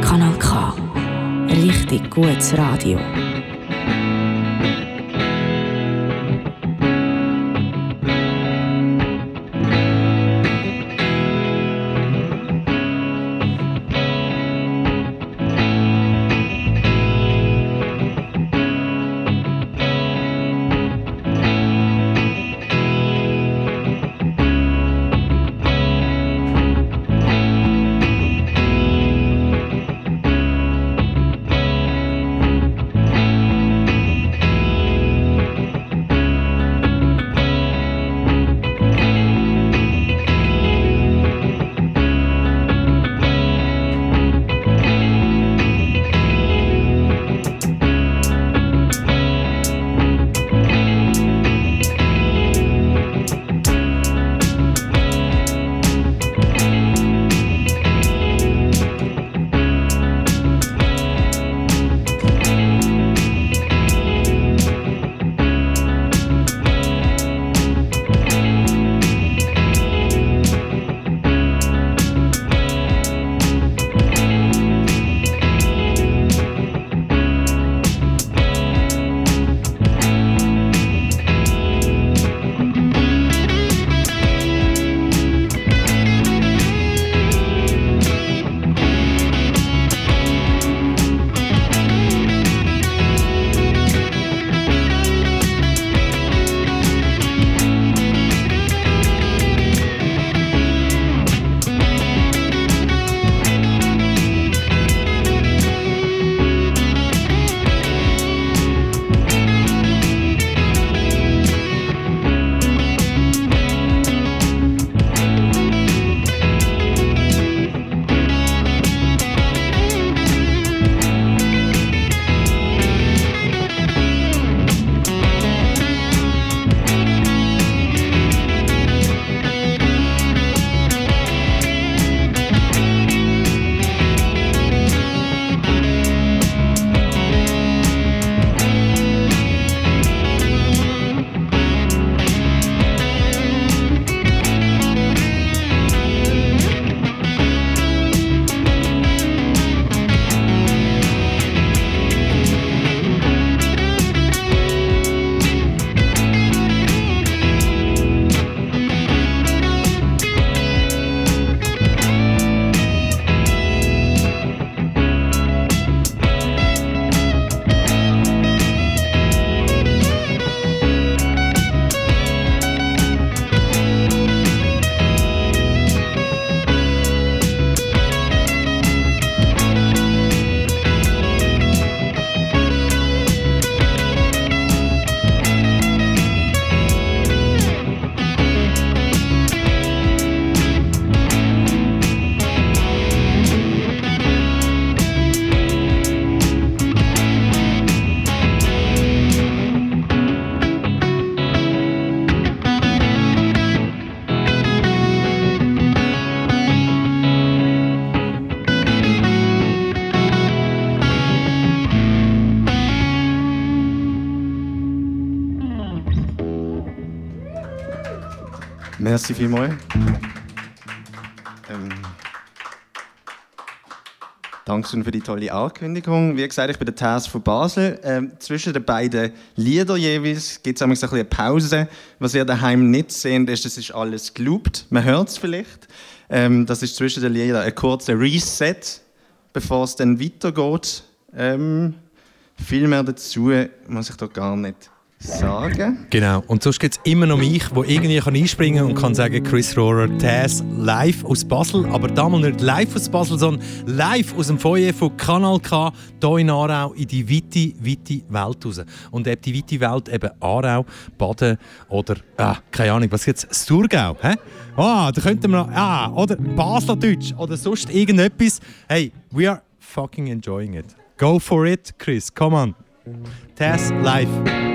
Kanal K. Richtig gutes Radio. Merci vielmals. Ähm, Dankeschön für die tolle Ankündigung. Wie gesagt, ich bin der Tess von Basel. Ähm, zwischen den beiden Liedern jeweils gibt es ein eine Pause. Was ihr daheim nicht seht, ist, es ist alles geloopt. Man hört es vielleicht. Ähm, das ist zwischen den Liedern ein kurzer Reset, bevor es dann weitergeht. Ähm, viel mehr dazu muss ich da gar nicht sagen. Genau. Und sonst gibt es immer noch mich, der irgendwie kann einspringen kann und kann sagen, Chris Rohrer, Taz, live aus Basel. Aber damals nicht live aus Basel, sondern live aus dem Foyer von Kanal K, hier in Aarau, in die weite, weite Welt raus. Und eben die weite Welt, eben Aarau, Baden oder, ah, keine Ahnung, was jetzt, das Thurgau, hä? Ah, da könnten wir noch, ah, oder Baseldeutsch oder sonst irgendetwas. Hey, we are fucking enjoying it. Go for it, Chris, come on. Taz, live.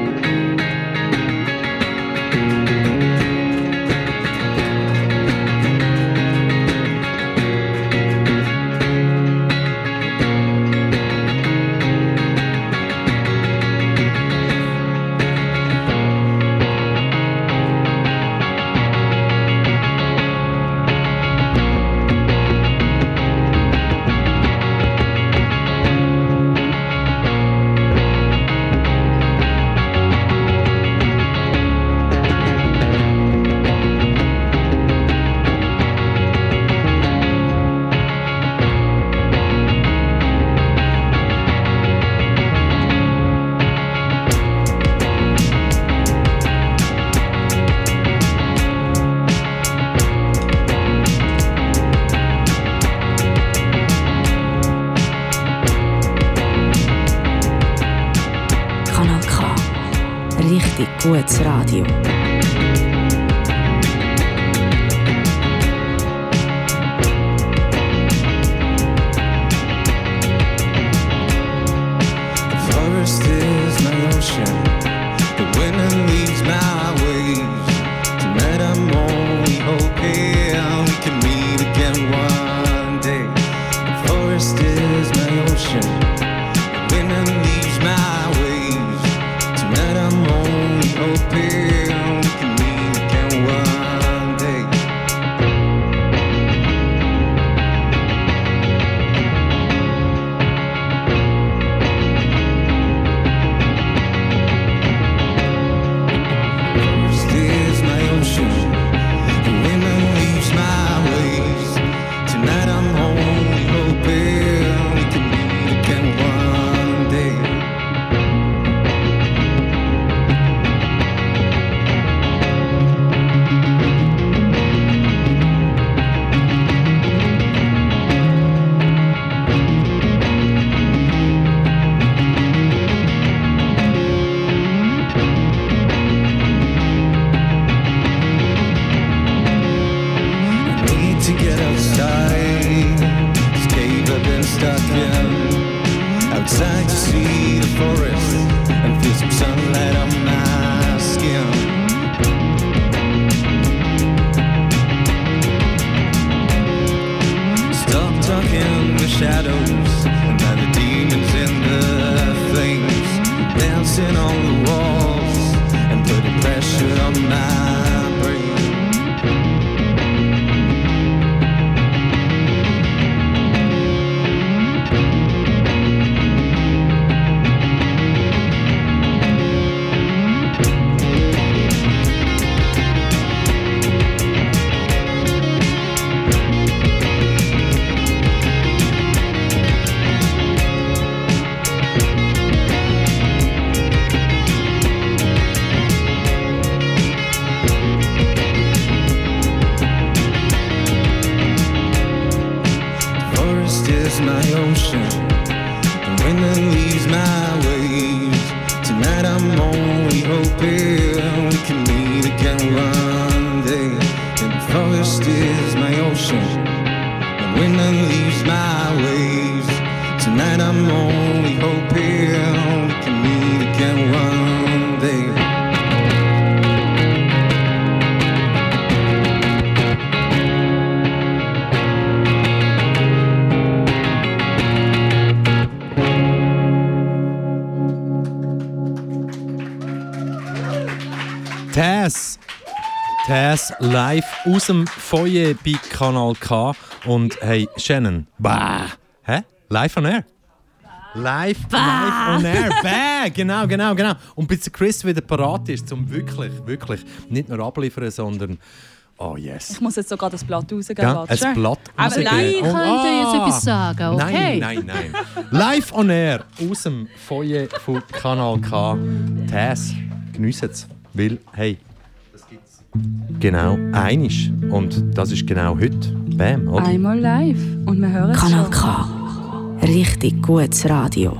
Leaves my waves. Tonight I'm only hoping we can meet again one Taz live aus dem Foyer bei Kanal K. Und hey, Shannon. Bah. Hä? Live on Air. Live, live on air. Bäh, genau, genau, genau. Und bis der Chris wieder parat ist, um wirklich, wirklich nicht nur abliefern, sondern oh yes. Ich muss jetzt sogar das Blatt rausgeben. Ja, ein Blatt Aber rausgeben. nein, Und- ich könnte jetzt Ah. etwas sagen, okay? Nein, nein, nein. Live on air aus dem Foyer von Kanal K. Tess, geniessen es. Weil, hey, genau einisch. Und das ist genau heute. Bam, oder? Einmal live und wir hören es Kanal. K. Richtig gutes Radio.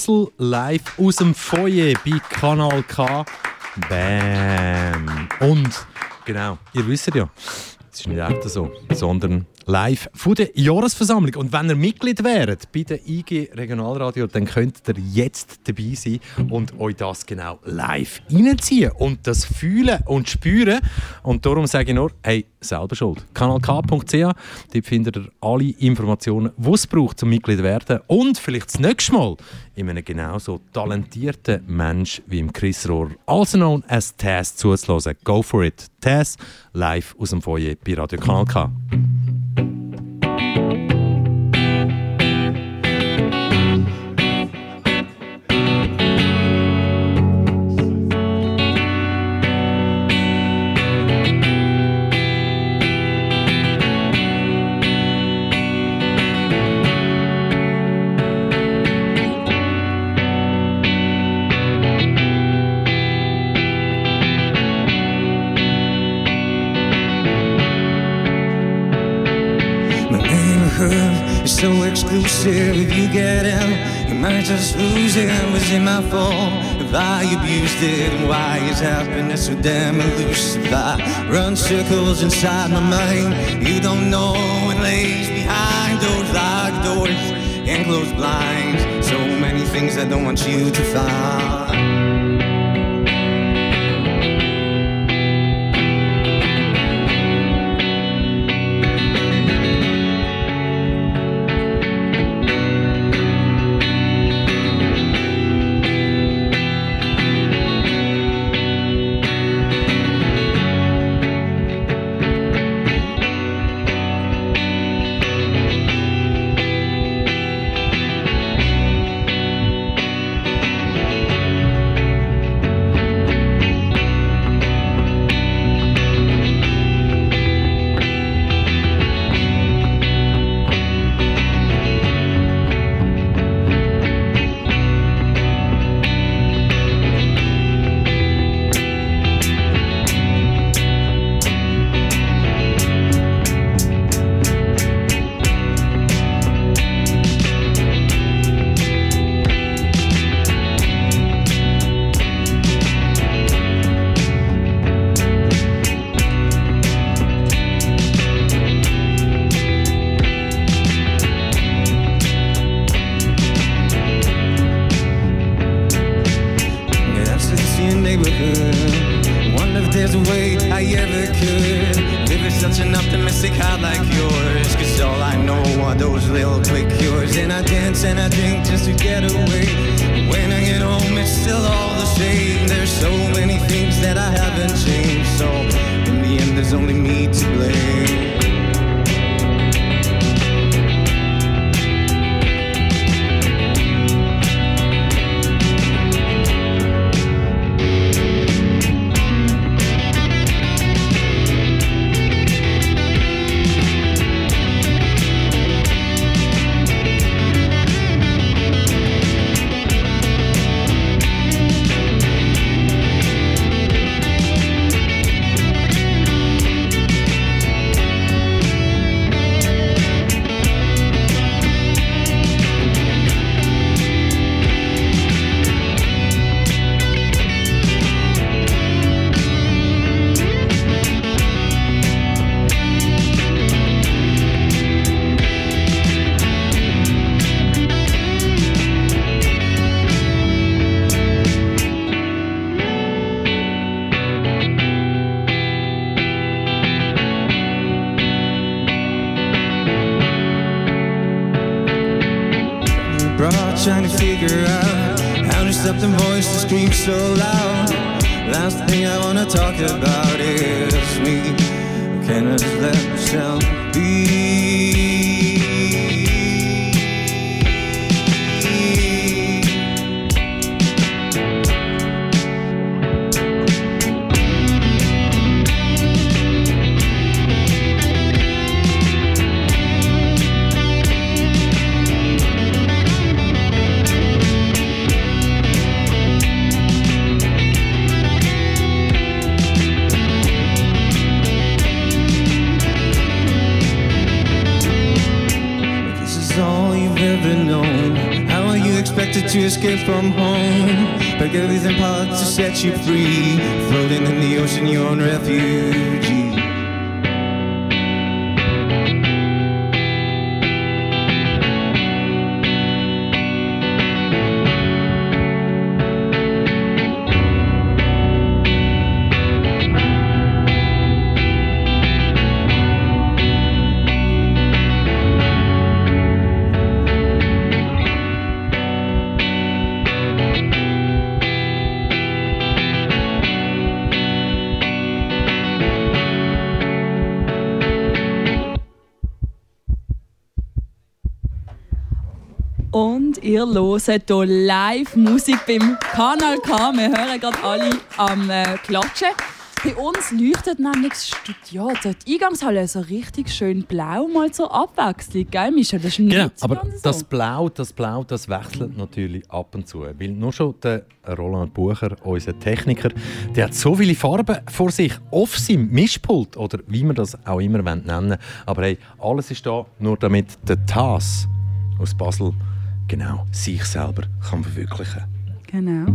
Basel, live aus dem Foyer bei Kanal K. Bam! Und genau, ihr wisst ja, es ist nicht echt so, sondern live von der Jahresversammlung. Und wenn ihr Mitglied wäret bei der IG Regionalradio, dann könnt ihr jetzt dabei sein und euch das genau live reinziehen und das fühlen und spüren. Und darum sage ich nur, hey, selber schuld. kanalk.ch, dort findet ihr alle Informationen, die es braucht, zum Mitglied zu werden. Und vielleicht das nächste Mal in einem genauso talentierten Mensch wie im Chris Rohr, also known as Tess, zuzulassen. Go for it. Tess, live aus dem Foyer bei Radio Kanal K. so exclusive. If you get in, you might just lose it. Was it my fault if I abused it? And why is happiness so damn elusive? I run circles inside my mind. You don't know what lays behind those locked doors and closed blinds. So many things I don't want you to find. Neighborhood. Wonder if there's a way I ever could live with such an optimistic heart like yours. Cause all I know are those little quick cures. And I dance and I drink just to get away. When I get home, it's still all the same. There's so many things that I haven't changed. So in the end, there's only me to blame. You free. Ihr hört hier live Musik beim Kanal K. Wir hören gerade alle am äh, Klatschen. Bei uns leuchtet nämlich das Studio, die Eingangshalle so richtig schön blau, mal zur Abwechslung, gell Michel? Das ist nicht Genau, aber ganz das so. Blau, das Blau, das wechselt natürlich ab und zu. Weil nur schon der Roland Bucher, unser Techniker, der hat so viele Farben vor sich auf seinem Mischpult oder wie man das auch immer nennen wollen. Aber hey, alles ist da, nur damit der Tas aus Basel genau sich selber kann verwirklichen Genau.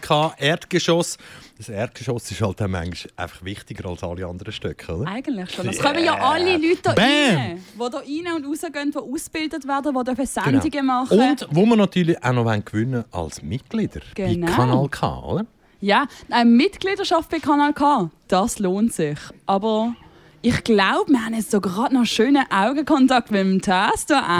K Erdgeschoss. Das Erdgeschoss ist halt manchmal einfach wichtiger als alle anderen Stücke, oder? Eigentlich schon. Es kommen ja alle Leute da Bam! rein, die da rein und rausgehen, die ausgebildet werden, die dürfen Sendungen machen. Genau. Und wo wir natürlich auch noch wollen gewinnen als Mitglieder Genau. bei Kanal K, oder? Ja, eine Mitgliedschaft bei Kanal K, das lohnt sich. Aber ich glaube, wir haben jetzt so gerade noch schönen Augenkontakt mit dem da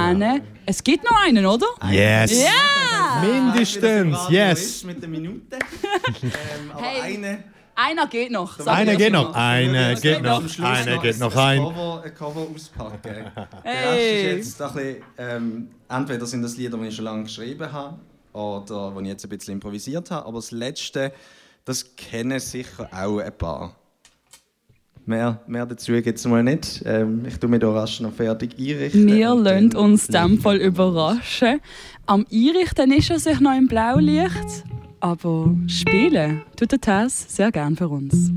hinten. Es gibt noch einen, oder? Yes! Ja! Mindestens, Radio yes! mit der Minute. ähm, aber Hey. eine. Einer geht noch. Einer geht noch, einer geht noch, einer geht noch ein. Cover, ein Cover auspacken. Der Hey. Rest ist jetzt ein bisschen, ähm, entweder sind das Lieder, die ich schon lange geschrieben habe, oder die ich jetzt ein bisschen improvisiert habe. Aber das letzte, das kennen sicher auch ein paar. Mehr, mehr dazu gibt es mal nicht. Ähm, ich tue mich hier rasch noch fertig einrichten. Wir lassen uns in dem Fall überraschen. Am Einrichten ist er sich noch im Blaulicht, aber spielen tut der Tess sehr gern für uns.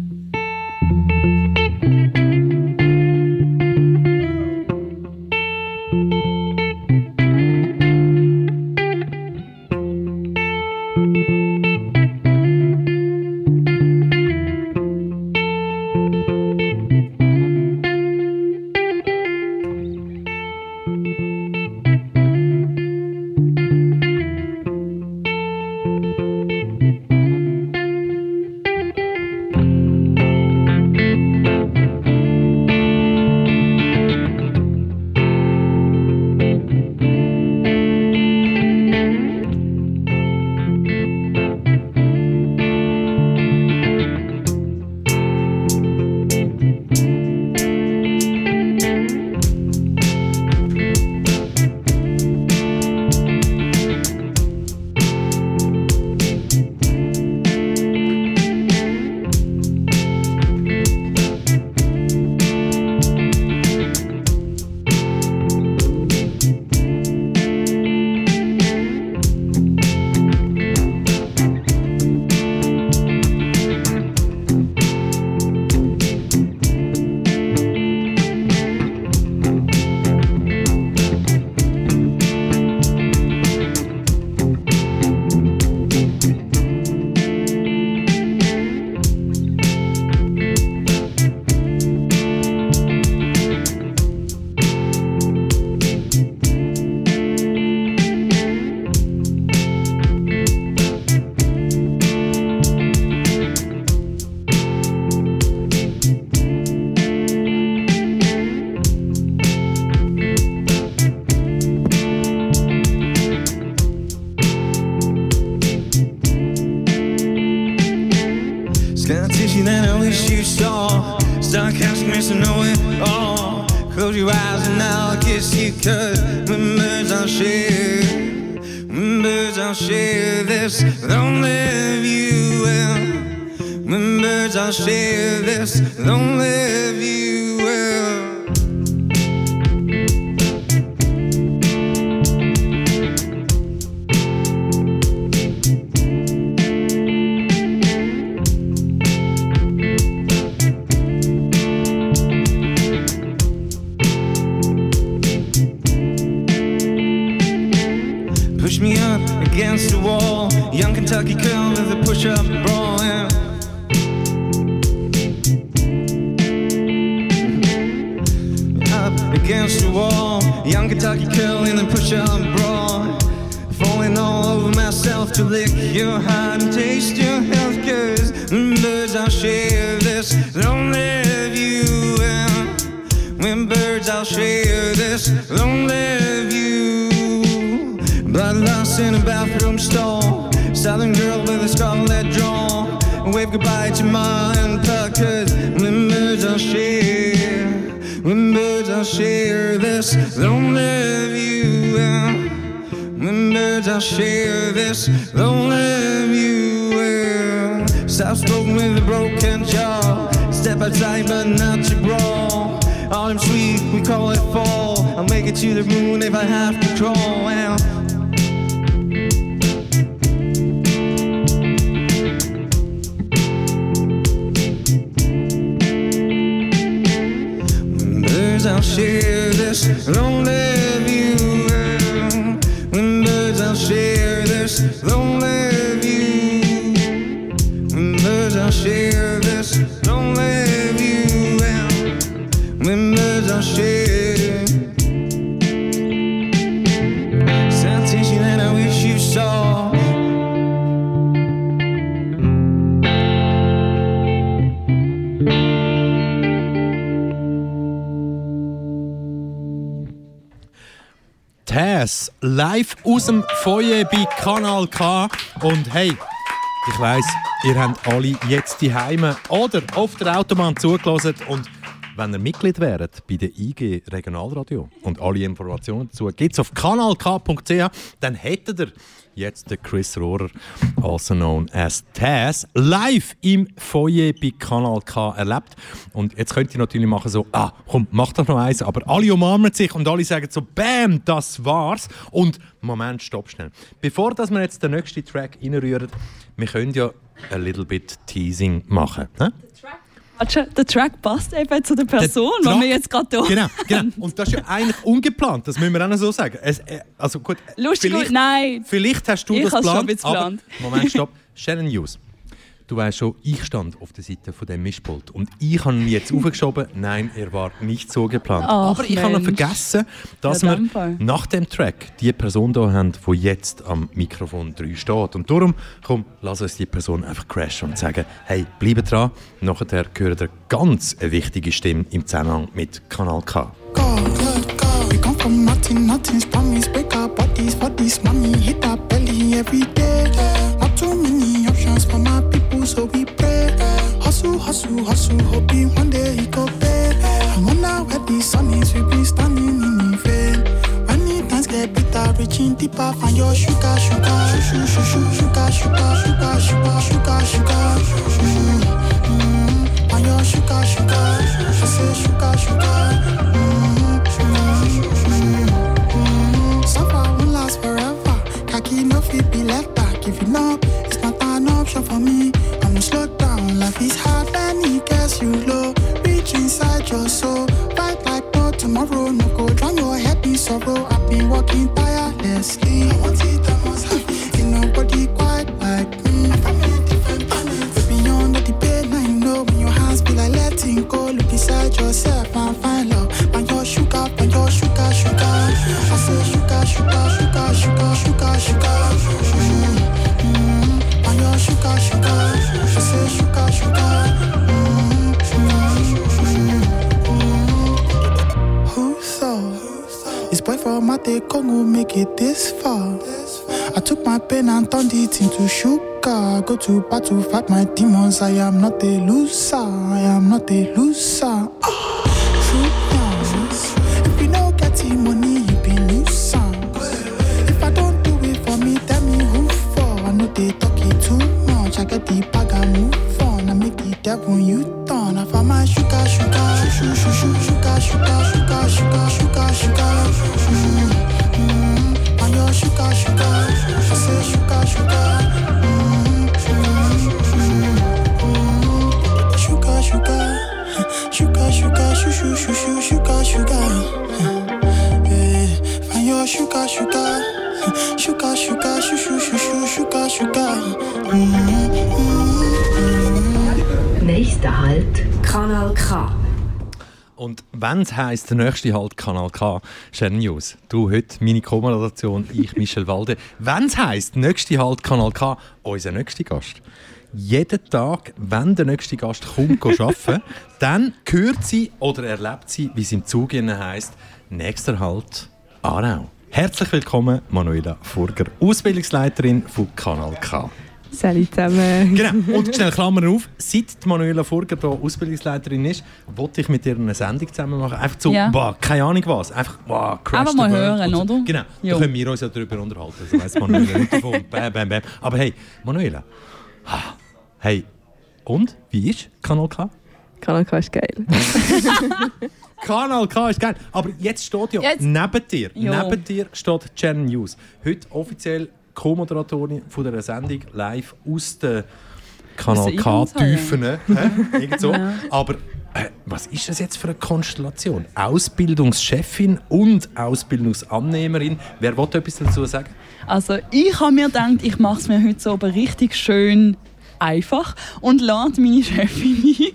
Tess, live aus dem Feuer bei Kanal K. Und hey, ich weiss, ihr habt alle jetzt die Heime oder auf der Autobahn zugelassen. Und wenn ihr Mitglied wäret bei der IG Regionalradio und alle Informationen dazu gibt es auf kanalk.ch, dann hättet ihr jetzt den Chris Rohrer, also known as Taz, live im Foyer bei Kanal K erlebt. Und jetzt könnt ihr natürlich machen so, ah, komm, mach doch noch eins. Aber alle umarmen sich und alle sagen so, bam, das war's. Und Moment, stopp schnell. Bevor dass wir jetzt den nächsten Track reinrühren, wir können ja a little bit Teasing machen. Ne? Warte, Der Track passt eben zu der Person, die Track- wir jetzt gerade hier Genau, genau. Und das ist ja eigentlich ungeplant, das müssen wir auch noch so sagen. Es, äh, also gut, Lustig, vielleicht, nein. vielleicht hast du Ich das schon geplant, aber geplant. Moment, stopp. Shannon News. Du weißt schon, ich stand auf der Seite von dem Mischpult und ich habe ihn jetzt aufgeschoben. Nein, er war nicht so geplant. Ach, aber ich habe vergessen, dass Ja, wir Fall. nach dem Track die Person hier haben, die jetzt am Mikrofon 3 steht. Und darum, komm, lass uns die Person einfach crashen und sagen, hey, bleibe dran. Nachher hören ihr ganz eine wichtige Stimme im Zusammenhang mit Kanal K. We come from nothing, nothing's promised. Break our bodies, bodies, mommy. Hit our belly every day. Not people, so we pray. Hustle, hustle, hustle, hoping one day it go pay. I wonder where the sun is, we be standing in the vein. When the times get bitter, reaching deeper, find your sugar, sugar, sugar, sugar, sugar, sugar, sugar, sugar, sugar, sugar. Mm, mm, Find your sugar, sugar, I say sugar, sugar. Suffer won't last forever. Khaki no fit be left back. It's not an option for me. I'm slow down. Life is hard when it gets you low. Reach inside your soul. Fight like no tomorrow. No go drown your in sorrow. I've been working tirelessly. I want it, I must have. Ain't nobody quite like me. Way beyond the pain I know. When your hands be like letting go. Look inside yourself and find love. Find your sugar, find your sugar, sugar. I say sugar, sugar, sugar, sugar, sugar, sugar. Mm, to battle, fight my demons. I am not a loser. I am not a loser. The bag and move on. I make the devil you turn. I find my sugar, sugar, sugar, sugar, sugar, sugar, sugar, sugar, sugar, sugar. Mm, mm. Find your sugar, sugar. I say sugar, sugar. Mm, mm, mm, mm. Sugar, sugar, sugar, sugar, sugar, sugar, sugar, sugar. Yeah. Find your sugar, sugar. Sugar, sugar, shu, shu, shu, shu, sugar, sugar. Mm-hmm. Nächster Halt, Kanal K. Und wenn es heisst, der nächste halt Kanal K, Shannon News. Du heute meine Co-Moderation, ich Michel Walde. Wenn es heisst, nächste halt Kanal K, unser nächster Gast. Jeden Tag, wenn der nächste Gast kommt arbeiten, dann hört sie oder erlebt sie, wie es im Zug heisst, nächster Halt Aarau. Herzlich willkommen, Manuela Furger, Ausbildungsleiterin von Kanal K. Salut zusammen. Genau. Und schnell Klammern auf. Seit die Manuela Furger hier Ausbildungsleiterin ist, wollte ich mit ihr eine Sendung zusammen machen. Einfach so, Ja. boah, keine Ahnung was. Einfach, boah, crash Einfach the mal world hören, so. oder? Genau. Jo. Da können wir uns ja darüber unterhalten. Also weiss Manuela nicht davon. Bam, bam, bam. Aber hey, Manuela. Hey, und? Wie ist Kanal K? Kanal K ist geil. Kanal K ist geil. Aber jetzt steht ja Jetzt- neben dir, Jo. neben dir steht Channel News. Heute offiziell Co-Moderatorin von dieser Sendung live aus den Kanal der K-Tiefen. Irgend so. Ja. Aber äh, was ist das jetzt für eine Konstellation? Ausbildungschefin und Ausbildungsannehmerin. Wer will etwas dazu sagen? Also ich habe mir gedacht, ich mache es mir heute so aber richtig schön einfach und lade meine Chefin ein.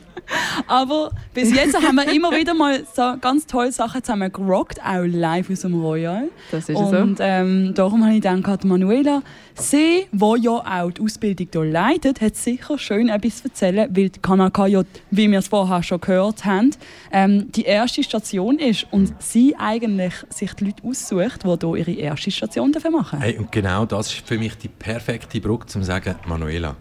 Aber bis jetzt haben wir immer wieder mal so ganz tolle Sachen zusammen gerockt, auch live aus dem Royal. Das ist und so. ähm, darum habe ich gedacht, Manuela, sie, die ja auch die Ausbildung hier leitet, hat sicher schön etwas zu erzählen, weil die Kanal K ja, wie wir es vorher schon gehört haben, ähm, die erste Station ist und sie eigentlich sich die Leute aussucht, die hier ihre erste Station dafür machen. Hey, und genau das ist für mich die perfekte Brücke, um zu sagen, Manuela,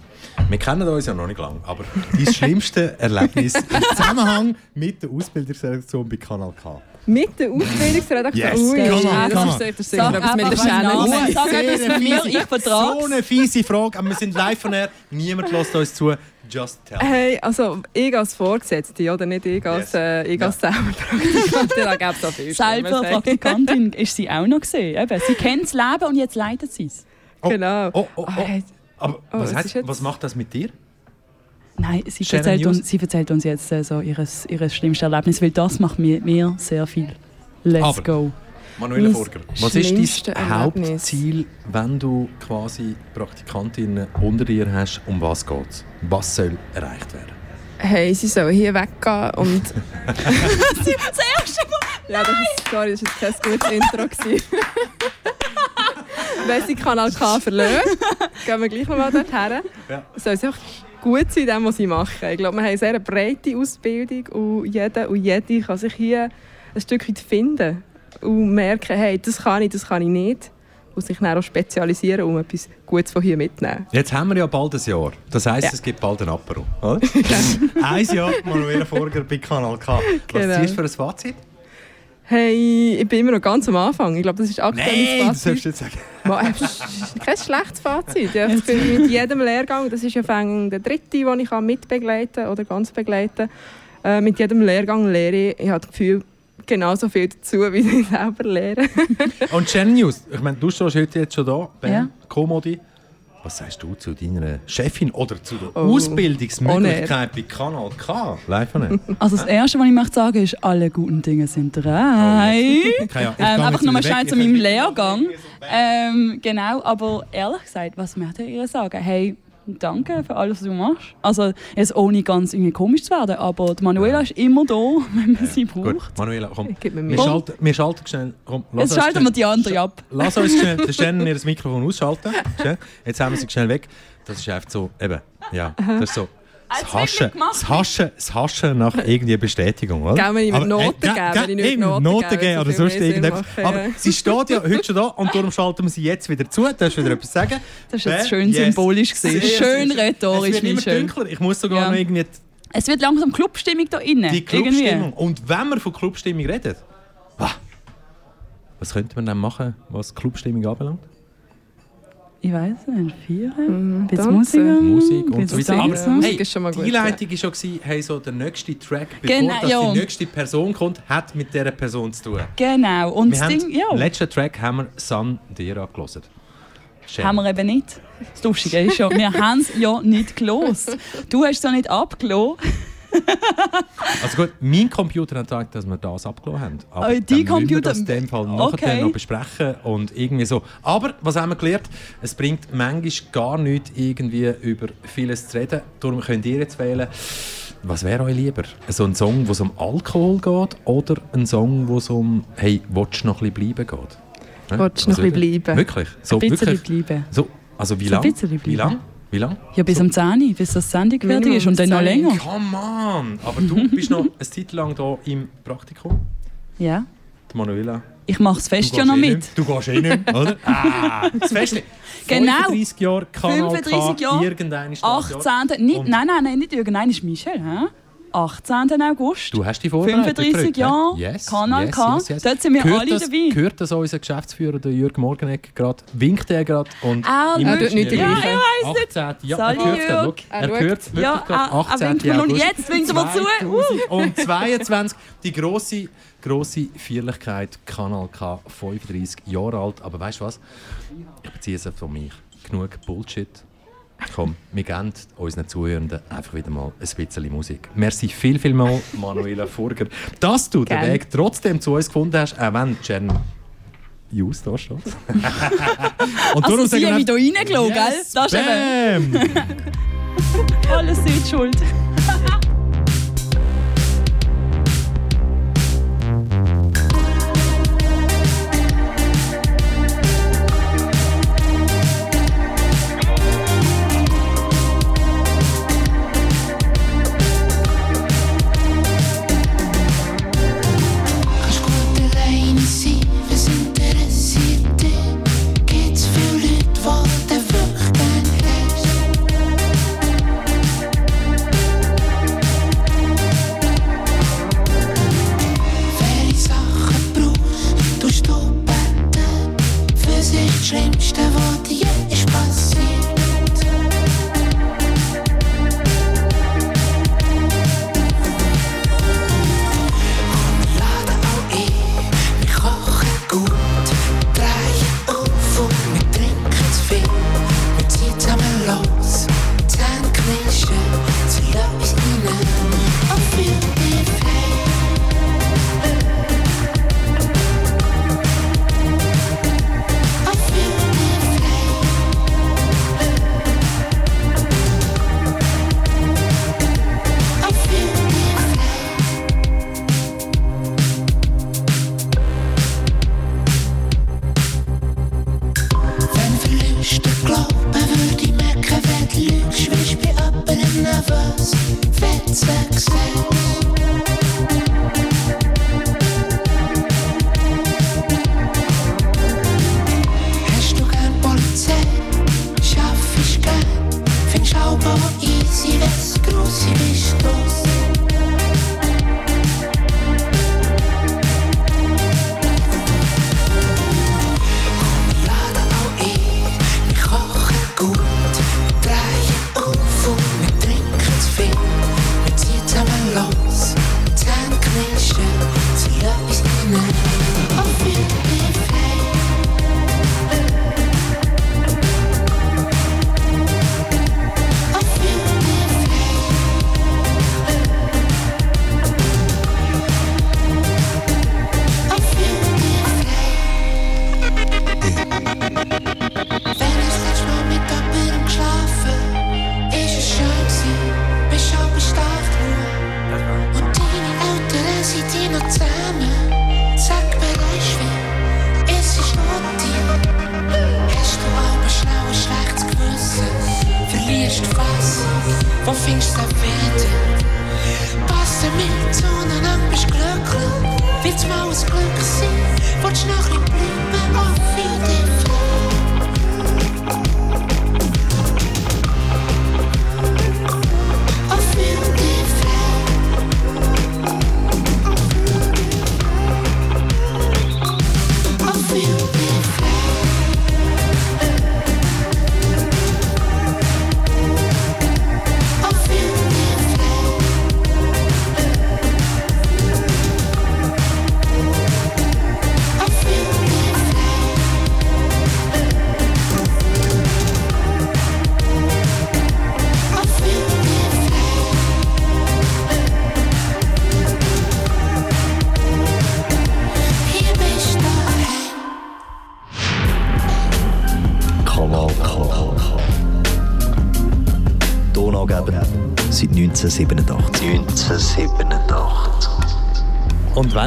wir kennen uns ja noch nicht lange, aber dein schlimmste Erlebnis im Zusammenhang mit der Ausbildungsselektion bei Kanal K. Mit der Ausbildungsredaktion. Yes, Ui, ja, das ist sicher sicher Sag etwas mit der. Namen. Sag etwas mir, ich vertrag's. So eine fiese Frage, aber wir sind live von her, niemand lässt uns zu. Just tell. Hey, also ich als Vorgesetzte, oder nicht ich als, Yes. äh, ich als selber Praktikantin, da gäbe es so viel Selber Schlimmeres, hey. Praktikantin ist sie auch noch gesehen. Sie kennt das Leben und jetzt leitet sie es. Genau. Oh, oh, oh. Aber Oh, was, heißt, was macht das mit dir? Nein, sie erzählt, News? uns, sie erzählt uns jetzt äh, so ihres, ihres schlimmste Erlebnis, weil das macht mir, mir sehr viel. Let's Aber- go. Manuela Mein Furger, was ist dein Erlebnis? Hauptziel, wenn du quasi Praktikantinnen unter dir hast? Um was geht es? Was soll erreicht werden? Hey, sie sollen hier weggehen und... das erste Mal! Ja, das ist, sorry, das war jetzt kein gutes Intro. Wenn sie Kanal K verlassen, gehen wir gleich nochmal dorthin. Ja. Soll sie einfach gut sein in dem, was sie machen. Ich glaube, wir haben eine sehr breite Ausbildung und jeder und jede kann sich hier ein Stück weit finden und merken, hey, das kann ich, das kann ich nicht. Und sich dann auch spezialisieren, um etwas Gutes von hier mitzunehmen. Jetzt haben wir ja bald ein Jahr. Das heisst, Ja. es gibt bald ein Apero. Oder? ein Jahr Manuela Furger bei Kanal K. Was Genau. ziehst du für ein Fazit? Hey, ich bin immer noch ganz am Anfang. Ich glaube, das ist aktuell Nein, mein das Fazit. sollst du jetzt sagen. Äh, Kein schlechtes Fazit. Ja, ich bin mit jedem Lehrgang, das ist ja der dritte, den ich kann mitbegleiten kann oder ganz begleiten äh, Mit jedem Lehrgang lehre ich, ich habe das Gefühl, genauso viel dazu, wie ich selber lehre. Und Channel News, ich meine, du stehst heute jetzt schon da, Ben, Ja. Komodi. Was sagst du zu deiner Chefin oder zu der Oh. Ausbildungsmöglichkeit bei Kanal K? Live von. Also das Erste, was ich möchte sagen, ist, alle guten Dinge sind drei. Keine Ahnung, ich ähm, einfach nochmal schnell zu meinem Lehrgang. Ähm, genau, aber ehrlich gesagt, was möchte ich ihr sagen? Hey, danke für alles, was du machst. Also jetzt ohne ganz irgendwie komisch zu werden, aber die Manuela ist immer da, wenn man sie braucht. Gut, Manuela, komm. Gib mir Wir schalten, wir schalten schnell. Komm, Jetzt uns schalten wir die andere ab. Lass uns schnell Shannon ihr Mikrofon ausschalten. Schnell. Jetzt haben wir sie schnell weg. Das ist einfach so, eben, ja, das ist so. Das Haschen, das Haschen, das Haschen nach irgendwie Bestätigung, oder? Wenn ich mir Aber, Noten ge- gebe, ge- wenn ich nicht Noten Noten gebe, geben oder sonst irgendetwas. machen, Aber ja. sie steht ja heute schon da und darum schalten wir sie jetzt wieder zu. Du wieder etwas sagen? Das ist jetzt schön symbolisch gewesen. Schön rhetorisch, Es wird immer dunkler. Ich muss sogar Ja. noch irgendwie Es wird langsam Clubstimmung da innen. die Clubstimmung. Und wenn wir von Clubstimmung reden, was könnte man dann machen, was Clubstimmung anbelangt? Ich weiß nicht, vier? Mhm, Bisschen. Musik. Musik und so weiter. Aber hey, ist schon mal gut, die Einleitung war schon, gewesen, hey, so der nächste Track, bevor Genau, dass ja. die nächste Person kommt, hat mit dieser Person zu tun. Genau. Und wir das haben, Ding, ja. Im letzten Track haben wir San Dera gelesen. Schön. Haben wir eben nicht. Das Lustige ist ja, wir haben es ja nicht gelost. Du hast es ja nicht abgelassen. Also gut, mein Computer hat gesagt, dass wir das abgelassen haben. Aber Oh, dann müssen wir Computer- das in dem Fall nachher Okay. noch besprechen und irgendwie so. Aber was haben wir gelernt? Es bringt manchmal gar nichts, irgendwie über vieles zu reden. Darum könnt ihr jetzt wählen, was wäre euch lieber? So ein Song, wo es um Alkohol geht oder ein Song, wo es um «Hey, willst du noch ein bisschen bleiben» geht? Ja, Willst du noch was ein bisschen bleiben? Wirklich? So, Ein bisschen wirklich? bleiben. So, also wie So ein lange? bisschen Wie bleiben. Wie lange? Ja, bis um 10 Uhr, bis das Sendung fertig ist und dann noch 10 Uhr. länger. Come on! Aber du bist noch eine Zeit lang hier im Praktikum. Ja. Die Manuela. Ich mache das Fest ja noch eh mit. nicht. Du gehst eh nicht, oder? Ah, das Fest. Genau. 35 Jahre Kanal 35 K, Jahre. irgendein ist das Jahr. 18. Nicht, nein, nein, nein, nicht irgendein ist Michel. Hä? 18. August. Du hast dich vorbereitet. 35 verrückt, Jahre, yes, Kanal yes, K. yes, yes. Dort sind wir Gehört alle das, dabei. Gehört das unser Geschäftsführer, der Jürg Morgenegg, gerade? Winkt er gerade? Und Ah, Er tut nicht. Ja, ich weiss nicht. 18. Ja, er hört Jürg. Look, Er hört wirklich Ja, gerade er- er 18. winkt mir nur- August jetzt winkt er mir zu. Uh. 2022. Die grosse, grosse Feierlichkeit Kanal K, 35 Jahre alt. Aber weißt du was? Ich beziehe es von mich. Genug Bullshit. Komm, wir geben unseren Zuhörenden einfach wieder mal ein bisschen Musik. Merci viel, viel mal, Manuela Furger, dass du den Gern. Weg trotzdem zu uns gefunden hast, auch wenn Jen Jus da steht. Und Also darum sie haben mich da reingelassen, gell? Yes, Das ist eben... bam! Alles seid Wenn verliest der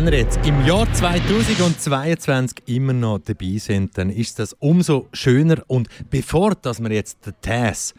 Ihr jetzt im Jahr 2022 immer noch dabei sind, dann ist das umso schöner. Und bevor dass wir jetzt den Tess,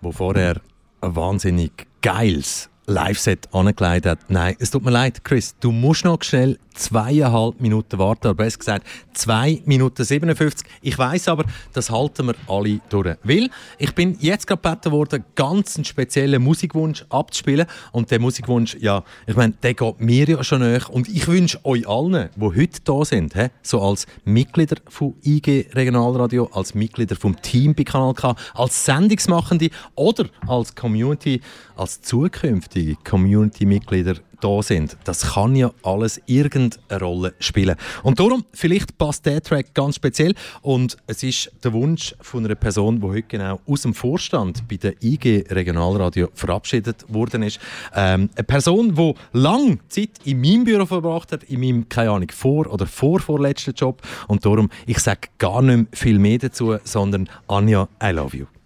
wo vorher ein wahnsinnig geiles Live-Set angelegt hat, nein, es tut mir leid, Chris, du musst noch schnell zweieinhalb Minuten warten, oder besser gesagt 2 Minuten 57. Ich weiß aber, das halten wir alle durch. Weil ich bin jetzt gerade gebeten worden, ganz einen speziellen Musikwunsch abzuspielen. Und der Musikwunsch, ja, ich meine, der geht mir ja schon nach. Und ich wünsche euch allen, die heute da sind, he, so als Mitglieder von IG Regionalradio, als Mitglieder vom Team bei Kanal K, als Sendungsmachende oder als Community, als zukünftige Community-Mitglieder da sind. Das kann ja alles irgendeine Rolle spielen. Und darum, vielleicht passt der Track ganz speziell und es ist der Wunsch von einer Person, die heute genau aus dem Vorstand bei der IG Regionalradio verabschiedet worden ist. Ähm, eine Person, die lange Zeit in meinem Büro verbracht hat, in meinem, keine Ahnung, vor- oder vorvorletzten Job. Und darum, ich sage gar nicht mehr viel mehr dazu, sondern Anja, I love you.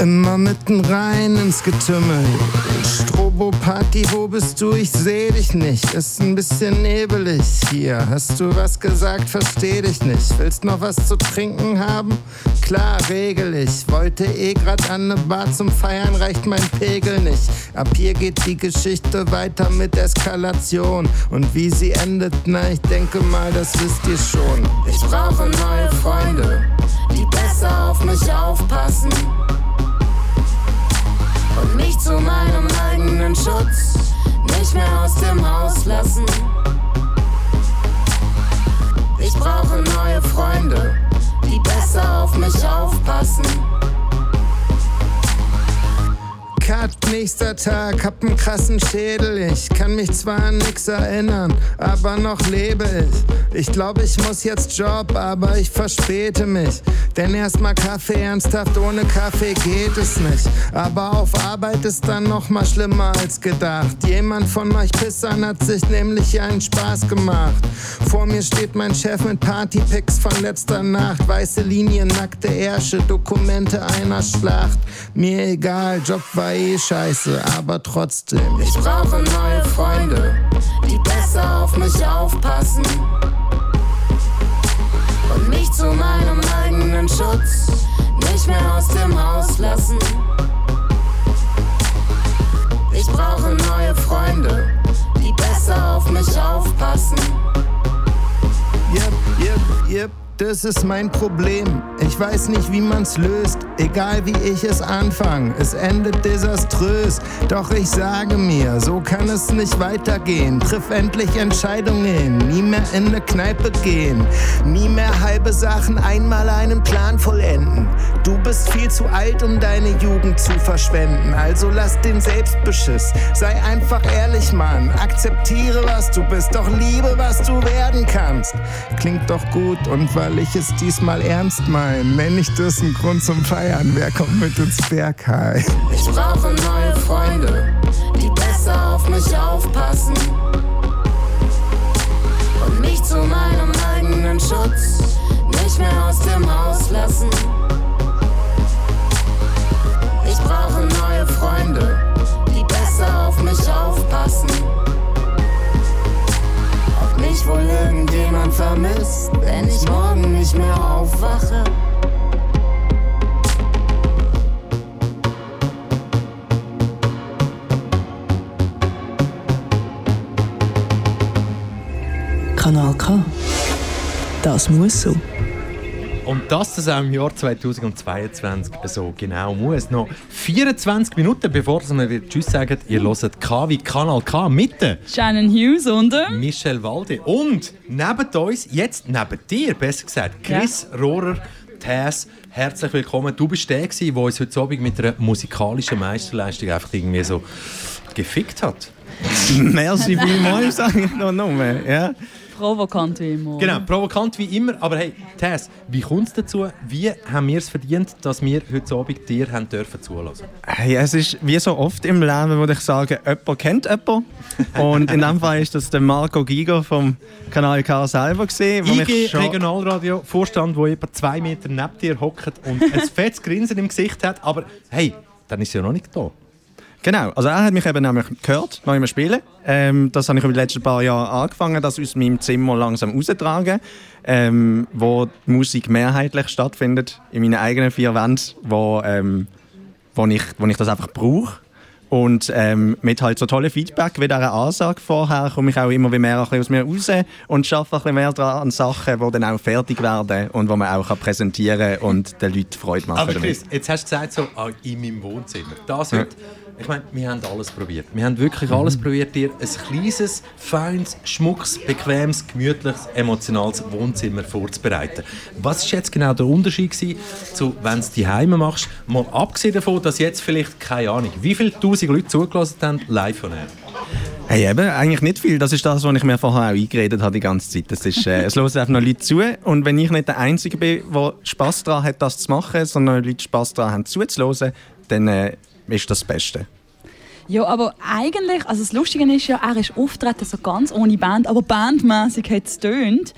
Immer mitten rein ins Getümmel. Strobo-Party, wo bist du? Ich seh dich nicht. Ist ein bisschen nebelig hier. Hast du was gesagt? Versteh dich nicht. Willst noch was zu trinken haben? Klar, regel ich. Wollte eh grad an ne Bar zum Feiern, reicht mein Pegel nicht. Ab hier geht die Geschichte weiter mit Eskalation. Und wie sie endet, na, ich denke mal, das wisst ihr schon. Ich brauche neue Freunde, die besser auf mich aufpassen und mich zu meinem eigenen Schutz nicht mehr aus dem Haus lassen. Ich brauche neue Freunde, die besser auf mich aufpassen. Cut, nächster Tag, hab einen krassen Schädel. Ich kann mich zwar an nix erinnern, aber noch lebe ich. Ich glaube, ich muss jetzt Job, aber ich verspäte mich. Denn erstmal Kaffee, ernsthaft ohne Kaffee geht es nicht. Aber auf Arbeit ist dann noch mal schlimmer als gedacht. Jemand von euch Pissern hat sich nämlich einen Spaß gemacht. Vor mir steht mein Chef mit Partypics von letzter Nacht. Weiße Linien, nackte Ärsche, Dokumente einer Schlacht. Mir egal, Job war eh scheiße, aber trotzdem. Ich brauche neue Freunde, die besser auf mich aufpassen. Und mich zu meinem eigenen Schutz nicht mehr aus dem Haus lassen. Ich brauche neue Freunde, die besser auf mich aufpassen. Yep, yep, yep. Das ist mein Problem. Ich weiß nicht, wie man's löst. Egal wie ich es anfange, es endet desaströs. Doch ich sage mir, so kann es nicht weitergehen. Triff endlich Entscheidungen, nie mehr in eine Kneipe gehen. Nie mehr halbe Sachen, einmal einen Plan vollenden. Du bist viel zu alt, um deine Jugend zu verschwenden. Also lass den Selbstbeschiss. Sei einfach ehrlich, Mann. Akzeptiere, was du bist. Doch liebe, was du werden kannst. Klingt doch gut und weil ich es diesmal ernst mein, nenn ich das einen Grund zum Feiern. Wer kommt mit ins Bergheim? Ich brauche neue Freunde, die besser auf mich aufpassen. Und mich zu meinem eigenen Schutz nicht mehr aus dem Haus lassen. Ich brauche neue Freunde, die besser auf mich aufpassen. Wohl irgendjemand vermisst, wenn ich morgen nicht mehr aufwache. Kanal K. Das muss so. Und dass das auch im Jahr 2022 so genau muss. Noch 24 Minuten, bevor wir wieder Tschüss sagen, ihr hört K wie Kanal K mitten. Shannon Hughes und äh, Michel Walde. Und neben uns, jetzt neben dir, besser gesagt, Chris Rohrer, Tess, herzlich willkommen. Du bist der, gewesen, der uns heute Abend mit einer musikalischen Meisterleistung einfach irgendwie so gefickt hat. Merci vielmals, sage ich noch nur. Ja. Provokant wie immer. Genau, provokant wie immer. Aber hey, Tess, wie kommt es dazu? Wie haben wir es verdient, dass wir heute Abend dir haben dürfen zulassen? Hey, es ist wie so oft im Leben, würde ich sagen, jemand kennt jemanden. Und in dem Fall ist das der Marco Giger vom Kanal K selber gesehen, IG Regionalradio Vorstand, wo etwa zwei Meter neben dir hockt und ein fettes Grinsen im Gesicht hat. Aber hey, dann ist er ja noch nicht da. Genau, also er hat mich eben nämlich gehört, noch immer spielen. Ähm, das habe ich über die letzten paar Jahre angefangen, das aus meinem Zimmer langsam rauszutragen, ähm, wo die Musik mehrheitlich stattfindet, in meinen eigenen vier Wänden, wo, ähm, wo, ich, wo ich das einfach brauche. Und ähm, mit halt so tollen Feedback wie dieser Ansage vorher komme ich auch immer wie mehr aus mir raus und arbeite ein bisschen mehr dran an Sachen, die dann auch fertig werden und die man auch kann präsentieren kann und den Leuten Freude machen Aber damit. Chris, jetzt hast du gesagt, so ah, in meinem Wohnzimmer. Das heute, ich meine, wir haben alles probiert. Wir haben wirklich alles probiert, dir ein kleines, feines, schmuckes, bequemes, gemütliches, emotionales Wohnzimmer vorzubereiten. Was ist jetzt genau der Unterschied gewesen, zu, wenn du es die Heime machst? Mal abgesehen davon, dass jetzt vielleicht, keine Ahnung, wie viele tausend Leute zugelassen haben, live von air. Hey, eben, eigentlich nicht viel. Das ist das, was ich mir vorher auch eingeredet habe die ganze Zeit. Das ist, äh, es hören einfach noch Leute zu. Und wenn ich nicht der Einzige bin, der Spass daran hat, das zu machen, sondern Leute Spass daran haben, zuzuhören, dann äh, ist das Beste. Ja, aber eigentlich, also das Lustige ist ja, er ist auftreten so ganz ohne Band, aber bandmäßig hat es tönt.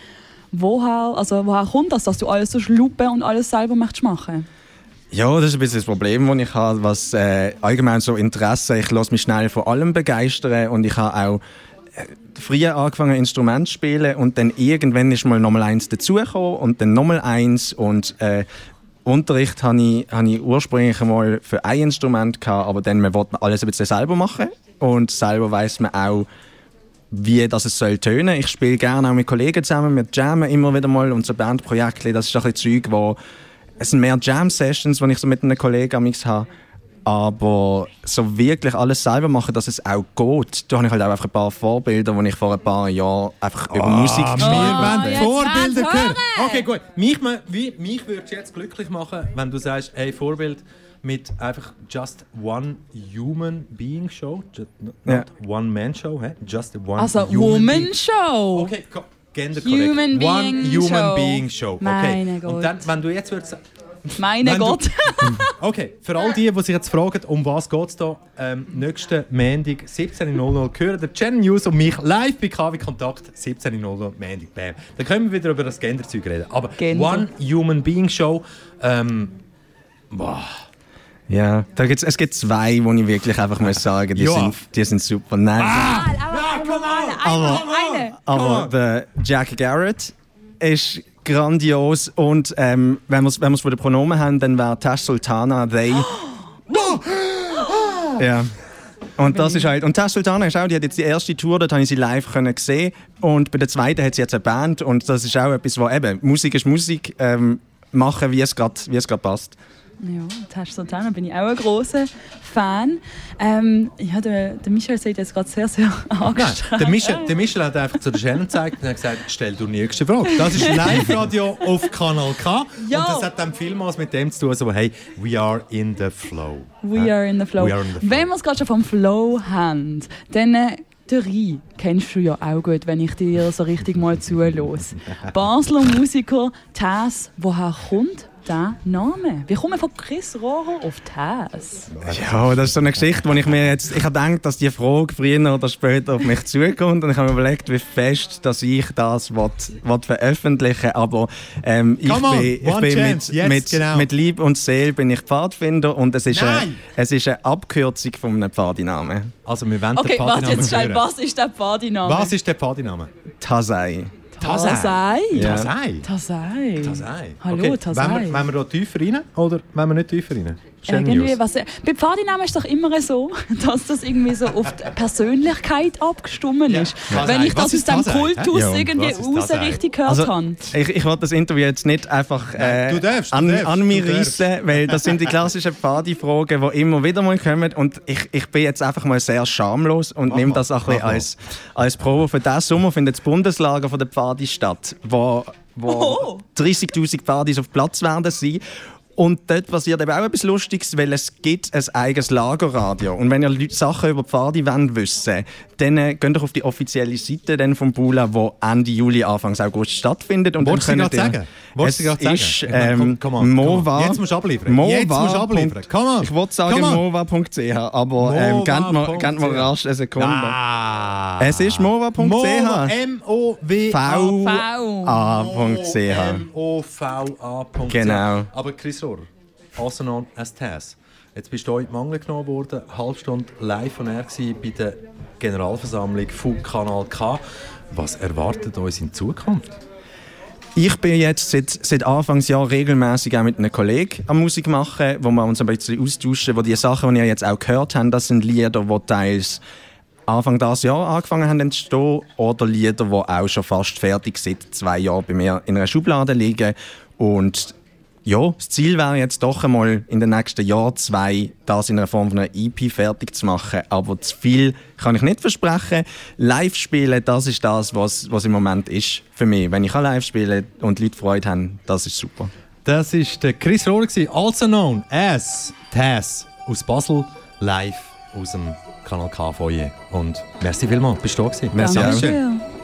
Woher, also woher kommt das, dass du alles so schluppen und alles selber möchtest machen? Ja, das ist ein bisschen das Problem, das ich habe, was äh, allgemein so Interesse. Ich lasse mich schnell von allem begeistern und ich habe auch äh, früher angefangen Instrument zu spielen und dann irgendwann ist mal nochmal eins dazugekommen und dann nochmal eins und äh, Unterricht habe ich, habe ich ursprünglich mal für ein Instrument gehabt, aber dann man wollte alles ein bisschen selber machen und selber weiß man auch, wie das es soll tönen. Ich spiele gerne auch mit Kollegen zusammen, wir jammen immer wieder mal und so Bandprojekte, das ist ein bisschen Zeug, wo es sind mehr Jam-Sessions, die ich so mit einem Kollegen amix habe. Aber so wirklich alles selber machen, dass es auch geht, da habe ich halt auch einfach ein paar Vorbilder, die ich vor ein paar Jahren einfach über Musik wir gespielt habe. Vorbilder hören. Okay, gut. Mich, wie, mich würde es jetzt glücklich machen, wenn du sagst, hey, Vorbild mit einfach Just One Human Being Show. Just, not Ja. One Man Show, hä? Just One Also Human Woman. Show. Okay, ko- genderkorrekt. Human One Being Human Show. Being Show. Okay. Meine Und dann, wenn du jetzt würdest sagen, Meine Wenn du- Gott. Okay, für all die, die sich jetzt fragen, um was geht es da, ähm, nächsten Montag 17.00 hören der Channel News und mich live bei KW Kontakt 17.00 Montag. Bam. Dann können wir wieder über das Genderzeug reden. Aber Gender. One Human Being Show, ähm, boah. Ja, da gibt's, es gibt zwei, wo ich wirklich einfach muss sagen, die, Ja. sind, die sind super. Nein, Aber eine. aber der Jack Garrett ist grandios und ähm, wenn wir es wenn wir's von den Pronomen haben, dann wäre Tash Sultana they. ja. Und das ist halt, und Tash Sultana ist auch, die hat jetzt die erste Tour, dort habe ich sie live können sehen und bei der zweiten hat sie jetzt eine Band und das ist auch etwas, wo eben, Musik ist Musik, ähm, machen, wie es gerade Ja, Tash Sultana bin ich auch ein großer Fan. Ähm, ja, der, der Michel sieht jetzt gerade sehr, sehr Nein, angestrengt. der Michel, der Michel hat einfach zu der Shannon gezeigt und hat gesagt, stell du die nächste Frage. Das ist Live-Radio auf Kanal K. Ja. Und das hat dann vielmals mit dem zu tun, so, hey, we are in the flow. We are in the flow. We are in the flow. Wenn wir es gerade schon vom Flow haben, dann äh, kennst du ja auch gut, wenn ich dir so richtig mal zuhöre. Basler Musiker Taz, woher kommt der Name? Wie kommt man von Chris Rohrer auf Taz? Ja, das ist so eine Geschichte, wo ich mir jetzt, ich habe gedacht, dass die Frage früher oder später auf mich zukommt und ich habe mir überlegt, wie fest, dass ich das will, will veröffentlichen aber ähm, ich Come on, bin, ich one bin mit, jetzt, mit, genau. mit Lieb und Seele bin ich Pfadfinder und es ist, eine, Nein! es ist eine Abkürzung von einem Pfadinamen. Also wir wollen Okay, den warte Partinamen jetzt hören. Was ist der Partyname? Was ist der Partyname? Tasei. Tasei? Ja. Tasei? Tasei. Tasei. Hallo, okay. Tasei. Wollen wir, wollen wir da tiefer rein oder wollen wir nicht tiefer rein? Irgendwie, News. was, bei Pfadinamen ist es doch immer so, dass das irgendwie so auf die Persönlichkeit abgestimmt ist. Ja. Wenn ich das aus ist dem? Kultus Ja, irgendwie raus richtig gehört Also, habe. Ich, ich wollte das Interview jetzt nicht einfach äh, du darfst, du an, darfst, an mich reissen, weil das sind die klassischen Pfadi-Fragen, die immer wieder mal kommen. Und ich, ich bin jetzt einfach mal sehr schamlos und nehme das auch ein als, als Probe. Für diesen Sommer findet das Bundeslager von der Pfadi statt, wo, wo Oh. 30'000 Pfadis auf Platz werden sein. Und dort passiert eben auch etwas Lustiges, weil es gibt ein eigenes Lagerradio. Und wenn ihr Leute Sachen über die Pfadi wollt wissen dann äh, geht doch auf die offizielle Seite dann vom Bula, die Ende Juli, Anfang August stattfindet. Und Wolltest dann könnt ihr- sagen? Wolltest du gerade sagen? ist, Ich meine, ähm, komm- come on. Mova. Jetzt musst du abliefern. Mova. Jetzt musst du abliefern. On. Ich wollte sagen mova.ch, aber ähm, gebt mir, gebt rasch eine Sekunde. Ah. Es ist mova.ch. Mova, M-O-W-A. V-A.ch. M-O-V-A.ch. Genau. Aber Chris Rohr, also known as Taz. Jetzt bist du heute Mangel genommen worden, eine halbe Stunde live von gewesen bei der Generalversammlung von Kanal K. Was erwartet uns in Zukunft? Ich bin jetzt seit, seit Anfangsjahr regelmäßig auch mit einem Kollegen am Musik machen, wo wir uns ein bisschen austauschen, wo die Sachen, die ihr jetzt auch gehört habt, das sind Lieder, die teils Anfang dieses Jahr angefangen haben entstehen oder Lieder, die auch schon fast fertig seit zwei Jahren bei mir in einer Schublade liegen. Und ja, das Ziel wäre jetzt doch einmal in den nächsten Jahr zwei das in einer Form von einer EP fertig zu machen. Aber zu viel kann ich nicht versprechen. Live spielen, das ist das, was, was im Moment ist für mich. Wenn ich kann live spielen und die Leute Freude haben, das ist super. Das war der Chris Rohr, gewesen, also known as Taz aus Basel, live aus dem Kanal K Foyer. Und merci vielmals, bist du da gewesen. Merci auch.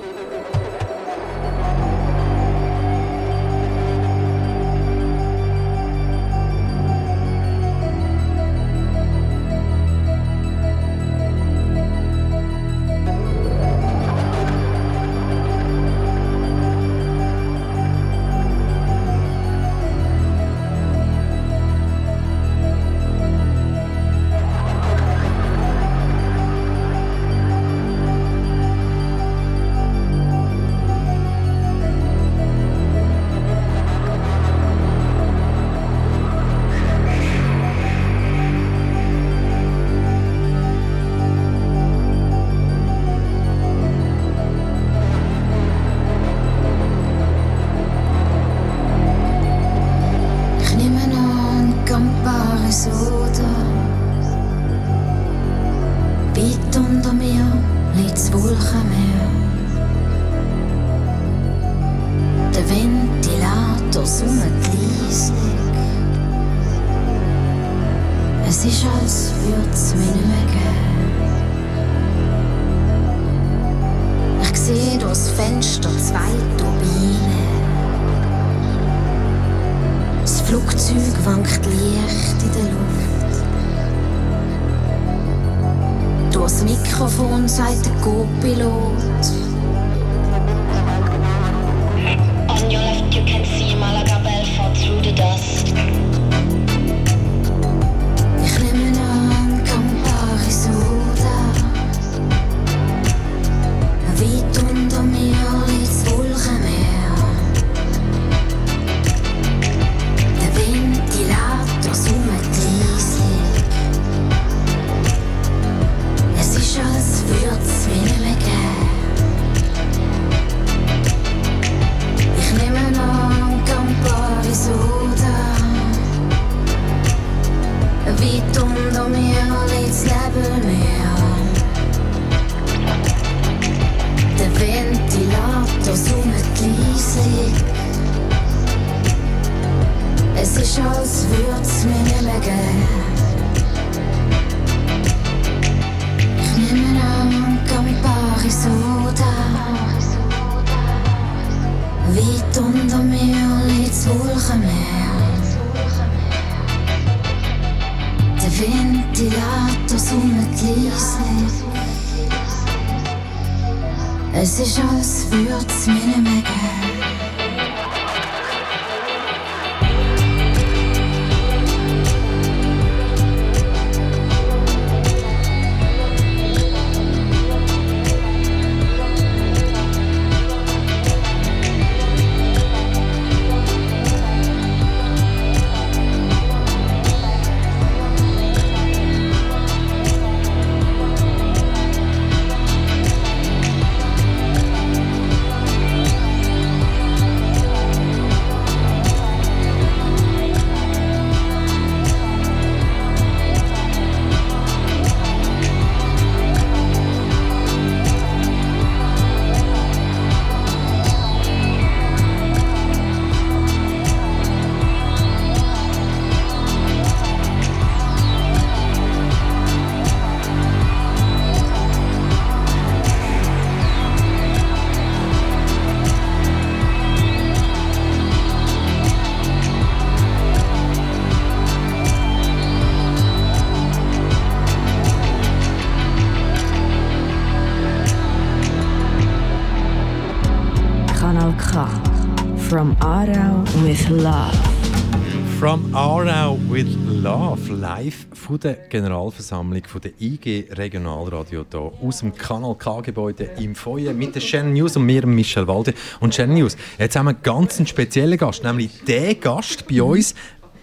Von der Generalversammlung von der IG Regionalradio hier aus dem Kanal K-Gebäude im Feuer mit der Shannon News und mir, Michel Walde. Und Shannon News, jetzt haben wir einen ganz speziellen Gast, nämlich der Gast bei uns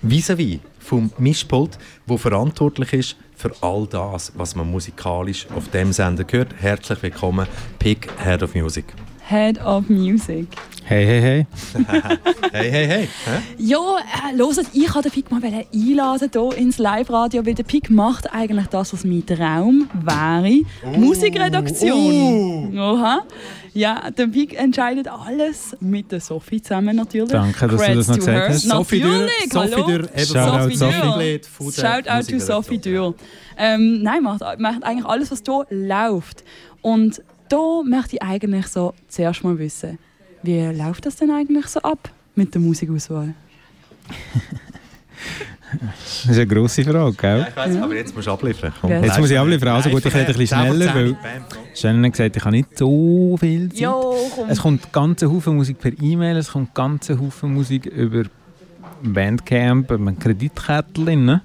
vis-à-vis vom Mischpult, der verantwortlich ist für all das, was man musikalisch auf dem Sender hört. Herzlich willkommen, Pick Head of Music. Head of Music. Hey, hey, hey. hey, hey, hey. Hä? Ja, äh, hört, ich wollte den Pik mal einladen hier ins Live-Radio, weil der Pik macht eigentlich das, was mein Traum wäre. Musikredaktion. Oha. Ja, der Pik entscheidet alles mit der Sophie zusammen natürlich. Danke, dass du das noch Creds gesagt her. hast. Sophie Dürr, Natürlich, Sophie. Dürr, eben Shoutout Sophie. Dürr. von der Shout out to. Sophie Dürr. Ähm, nein, macht, macht eigentlich alles, was hier läuft. Und da möchte ich eigentlich so zuerst mal wissen, wie läuft das denn eigentlich so ab mit der Musikauswahl? Das ist eine grosse Frage, gell? Ich weiss, aber jetzt musst du abliefern. Komm. Jetzt muss ich abliefern. Also gut, ich rede ein bisschen schneller, weil. Shannon hat gesagt, ich habe nicht so viel Zeit. Jo, komm. Es kommt ganze Haufen Musik per E-Mail, es kommt ganze Haufen Musik über Bandcamp, ein Kreditkärtchen. ne?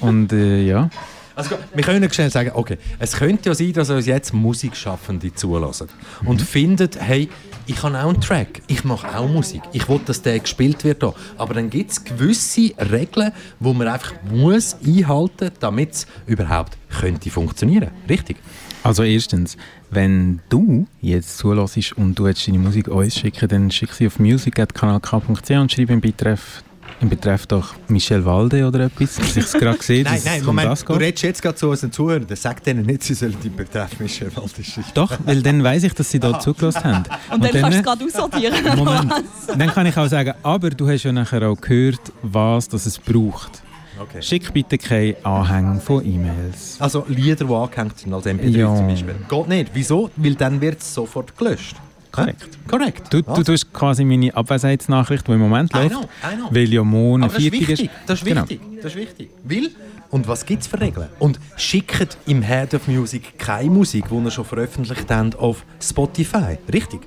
Und äh, ja. Also, wir können schnell sagen, okay, es könnte ja sein, dass uns jetzt Musikschaffende zulassen und finden, hey, ich habe auch einen Track, ich mache auch Musik, ich will, dass der gespielt wird. Hier. Aber dann gibt es gewisse Regeln, die man einfach muss einhalten muss, damit es überhaupt könnte funktionieren. Richtig? Also erstens, wenn du jetzt zulässt und du deine Musik uns schicken, dann schick sie auf music.kanalk.ch und schreib im Betreff, Betreff doch Michel Walde oder etwas, dass ich es gerade sehe, Nein, nein, um Moment, das du redest jetzt gerade zu unseren Zuhörern, sag denen nicht, sie sollen den Betreff Michel Walde schicken. Doch, weil dann weiss ich, dass sie da zugelassen haben. Und, dann kannst du es gerade aussortieren. Moment. Dann kann ich auch sagen, aber du hast ja nachher auch gehört, was das es braucht. Okay. Schick bitte keine Anhänge von E-Mails. Also Lieder, die angehängt sind als MP3 Ja. zum Beispiel. Geht nicht. Wieso? Weil dann wird es sofort gelöscht. Korrekt. Korrekt. Du, du tust quasi meine Abwesenheitsnachricht, die im Moment I läuft, know, I know. weil ja morgen Aber das ist Viertig wichtig. Das ist Genau. wichtig. Das ist wichtig. Weil, und was gibt es für Regeln? Und schickt im Head of Music keine Musik, die ihr schon veröffentlicht habt auf Spotify. Richtig?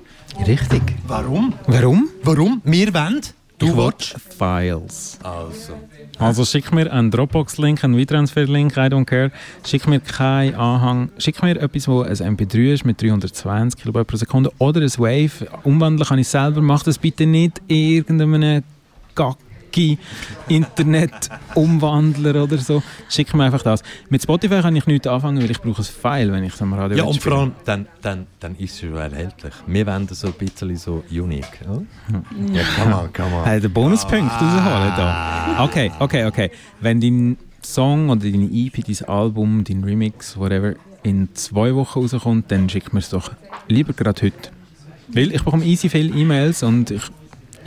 Richtig. Warum? Warum? Warum? Wir wollen. Du willst. Files. Also. Also schick mir einen Dropbox-Link, einen WeTransfer-Link, I don't care. Schick mir keinen Anhang. Schick mir etwas, wo ein MP3 ist mit 320 KB pro Sekunde oder ein Wave. Umwandeln kann ich selber. Mach das bitte nicht irgendeinem Gacki Internet-Umwandler oder so. Schick mir einfach das. Mit Spotify kann ich nichts anfangen, weil ich brauche ein File, wenn ich es am Radio Ja, und vor allem, dann, dann, dann ist es schon erhältlich. Wir das so ein bisschen so unique. Oder? Ja, come on, come on. Hey, den Bonuspunkt rausholen da. Okay, okay, okay. Wenn dein Song oder deine EP, dein Album, dein Remix, whatever, in zwei Wochen rauskommt, dann schick mir es doch lieber gerade heute. Weil ich bekomme easy viele E-Mails und ich,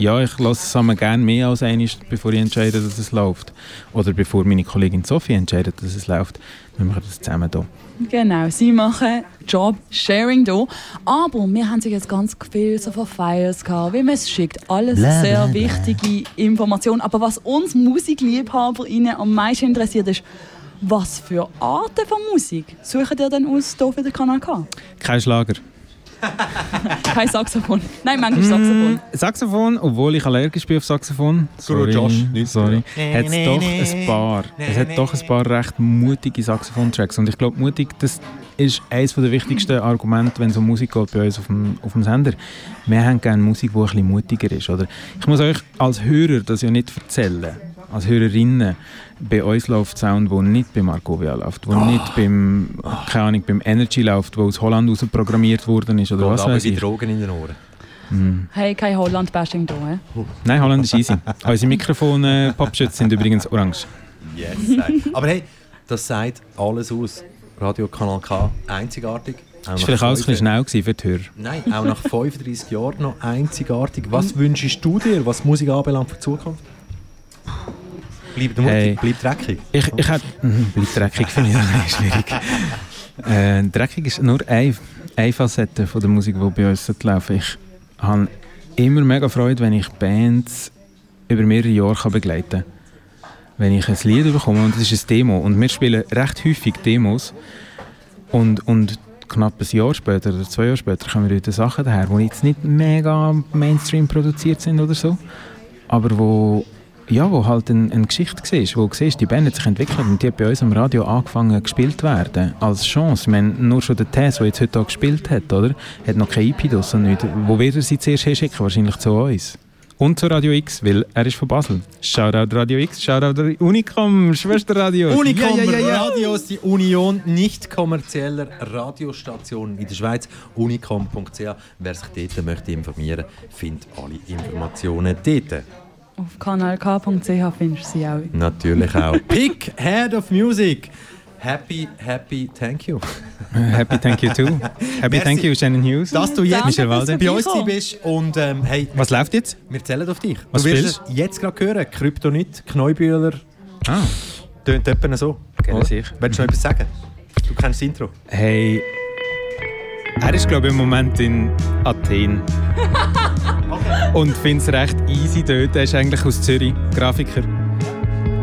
ja, ich lasse es einmal gerne mehr als einmal, bevor ich entscheide, dass es läuft. Oder bevor meine Kollegin Sophie entscheidet, dass es läuft. Wir machen das zusammen hier. Genau, sie machen Job-Sharing hier. Aber wir haben sich jetzt ganz viel so von Files gehabt, wie man es schickt. Alles Bla, sehr bla, bla. wichtige Informationen. Aber was uns Musikliebhaberinnen am meisten interessiert ist, was für Arten von Musik suchen ihr denn aus hier für den Kanal K? Kein Schlager. Kein Saxophon. Nein, manchmal Saxophon. Mm, Saxophon, obwohl ich allergisch bin auf Saxophon. Sorry, Josh, nicht sorry. so. Hat es doch ein paar. Es hat doch ein paar recht mutige Saxophon-Tracks. Und ich glaube, mutig, das ist eines der wichtigsten Argumente, wenn es um Musik geht bei uns auf dem, auf dem Sender. Wir haben gerne Musik, die ein bisschen mutiger ist. Oder? Ich muss euch als Hörer das ja nicht erzählen. Als Hörerinnen, bei uns läuft Sound, der nicht bei Markovia läuft, wo nicht beim, keine Ahnung, beim Energy läuft, wo aus Holland raus programmiert worden ist oder Geht was weiß ich. Drogen in den Ohren. Mm. Hey, kein Holland-Bashing hier. He? Nein, Holland ist easy. Unsere Mikrofone, Popschütze sind übrigens orange. Yes, nein. Aber hey, das sagt alles aus. Radio Kanal K, einzigartig. Auch Das war vielleicht alles ein bisschen 35 schnell für die Hörer. Nein, auch nach 35 Jahren noch einzigartig. Was wünschst du dir, was Musik anbelangt für die Zukunft? Bleib mutig, Hey. bleib dreckig. Ich, ich hätte... Bleib dreckig, finde ich auch schwierig. Äh, dreckig ist nur eine, eine Facette von der Musik, die bei uns laufen Ich habe immer mega Freude, wenn ich Bands über mehrere Jahre begleiten kann. Wenn ich ein Lied bekomme und das ist ein Demo und wir spielen recht häufig Demos und, und knapp ein Jahr später oder zwei Jahre später kommen wieder Sachen daher, die jetzt nicht mega Mainstream produziert sind oder so, aber wo ja, wo halt eine, eine Geschichte war, wo du siehst, die Band hat sich entwickelt und die hat bei uns am Radio angefangen gespielt werden, als Chance. Ich meine, nur schon der Tess, der jetzt heute auch gespielt hat, oder? Hat noch kein IP draus und nicht. Wo wird er sie zuerst hinschicken? Wahrscheinlich zu uns. Und zu Radio X, weil er ist von Basel. Shoutout Radio X, Shoutout Unicom, Schwesterradio. Unicom Ja, ja, ja, ja. Radios, die Union nicht kommerzieller Radiostationen in der Schweiz. Unicom.ch. Wer sich dort möchte informieren, findet alle Informationen dort. Auf kanalk.ch findest du sie auch. Natürlich auch. Pick Head of Music. Happy, happy, thank you. Happy thank you too. Happy Merci. thank you Shannon Hughes. Dass du jetzt Michel Walde. bei uns bist und ähm, hey, Was läuft jetzt? wir zählen auf dich. Was du wirst jetzt gerade hören. Kryptonit, Kneubühler. Ah. Tönt etwa so. Kenne oder? ich. Willst du noch etwas sagen? Du kennst das Intro. Hey, er ist glaube ich im Moment in Athen. Und findet es recht easy dort. Er ist eigentlich aus Zürich, Grafiker.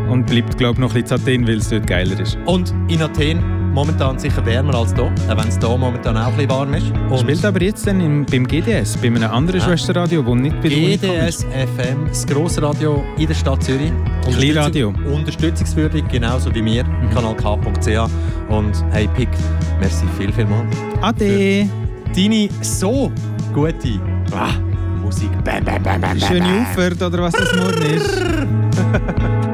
Und bleibt glaube ich noch ein bisschen in Athen, weil es dort geiler ist. Und in Athen momentan sicher wärmer als hier, auch wenn es hier momentan auch ein bisschen warm ist. Und Spielt aber jetzt dann im, beim GDS, bei einem anderen Ah. Schwesterradio, das nicht bei. GDS FM, das Grossradio in der Stadt Zürich. Kleinradio. Unterstützung- Unterstützungswürdig, genauso wie wir, Mhm. kanalk.ch. Und hey Pick, merci viel, viel mal. Ade! Deine so gute ah, Musik. Bam, bam, bam, bam, bam, Schöne. Auffahrt oder was das morgen ist.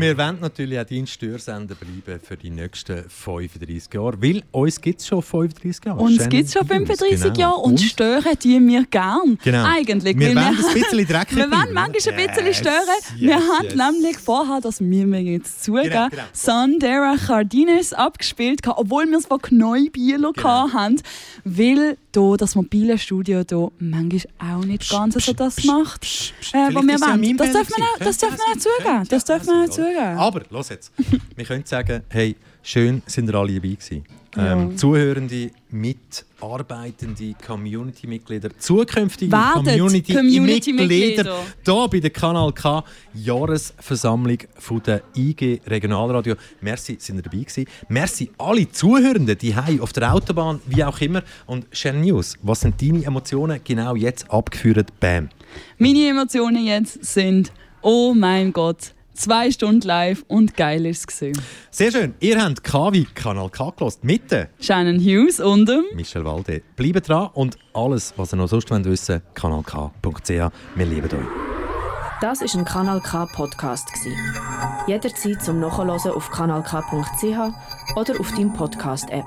wir wollen natürlich auch dein Störsender bleiben für die nächsten 35 Jahre, weil uns gibt es schon 35 Jahre. Uns gibt es schon Higgins, 35 genau. Jahre und stören die wir gern. Genau. Eigentlich. Wir wollen ein bisschen dreckig Wir wollen manchmal ein bisschen Yes, stören. yes, wir haben yes. nämlich vorher, das müssen wir jetzt zugeben, Genau, genau. Sandera Cardines abgespielt, gehabt, obwohl wir es von Knäubieler Genau. hatten, weil hier das mobile Studio hier manchmal auch nicht ganz so das macht, äh, was wir wollen. Das dürfen wir auch- gewesen. das dürfen wir auch zugeben. Zugeben. Aber, los jetzt. wir können sagen, hey, schön sind ihr alle dabei gewesen. Ähm, Ja. Zuhörende, mitarbeitende Community-Mitglieder, zukünftige Community-Mitglieder Community-Mitglieder. hier bei der Kanal K Jahresversammlung von der IG Regionalradio. Merci, sind ihr dabei gewesen. Merci alle Zuhörenden, die haben auf der Autobahn, wie auch immer. Und Shannon News, was sind deine Emotionen genau jetzt abgeführt? Bam. Meine Emotionen jetzt sind, oh mein Gott, zwei Stunden live und geil ist es gewesen. Sehr schön. Ihr habt KW Kanal K gelost mit der Shannon Hughes und dem Michel Walde. Bleibt dran und alles, was ihr noch sonst wollt wissen kanalk.ch. Wir lieben euch. Das ist ein Kanal K Podcast gsi. Jederzeit zum Nachhören auf kanalk.ch oder auf deinem Podcast App.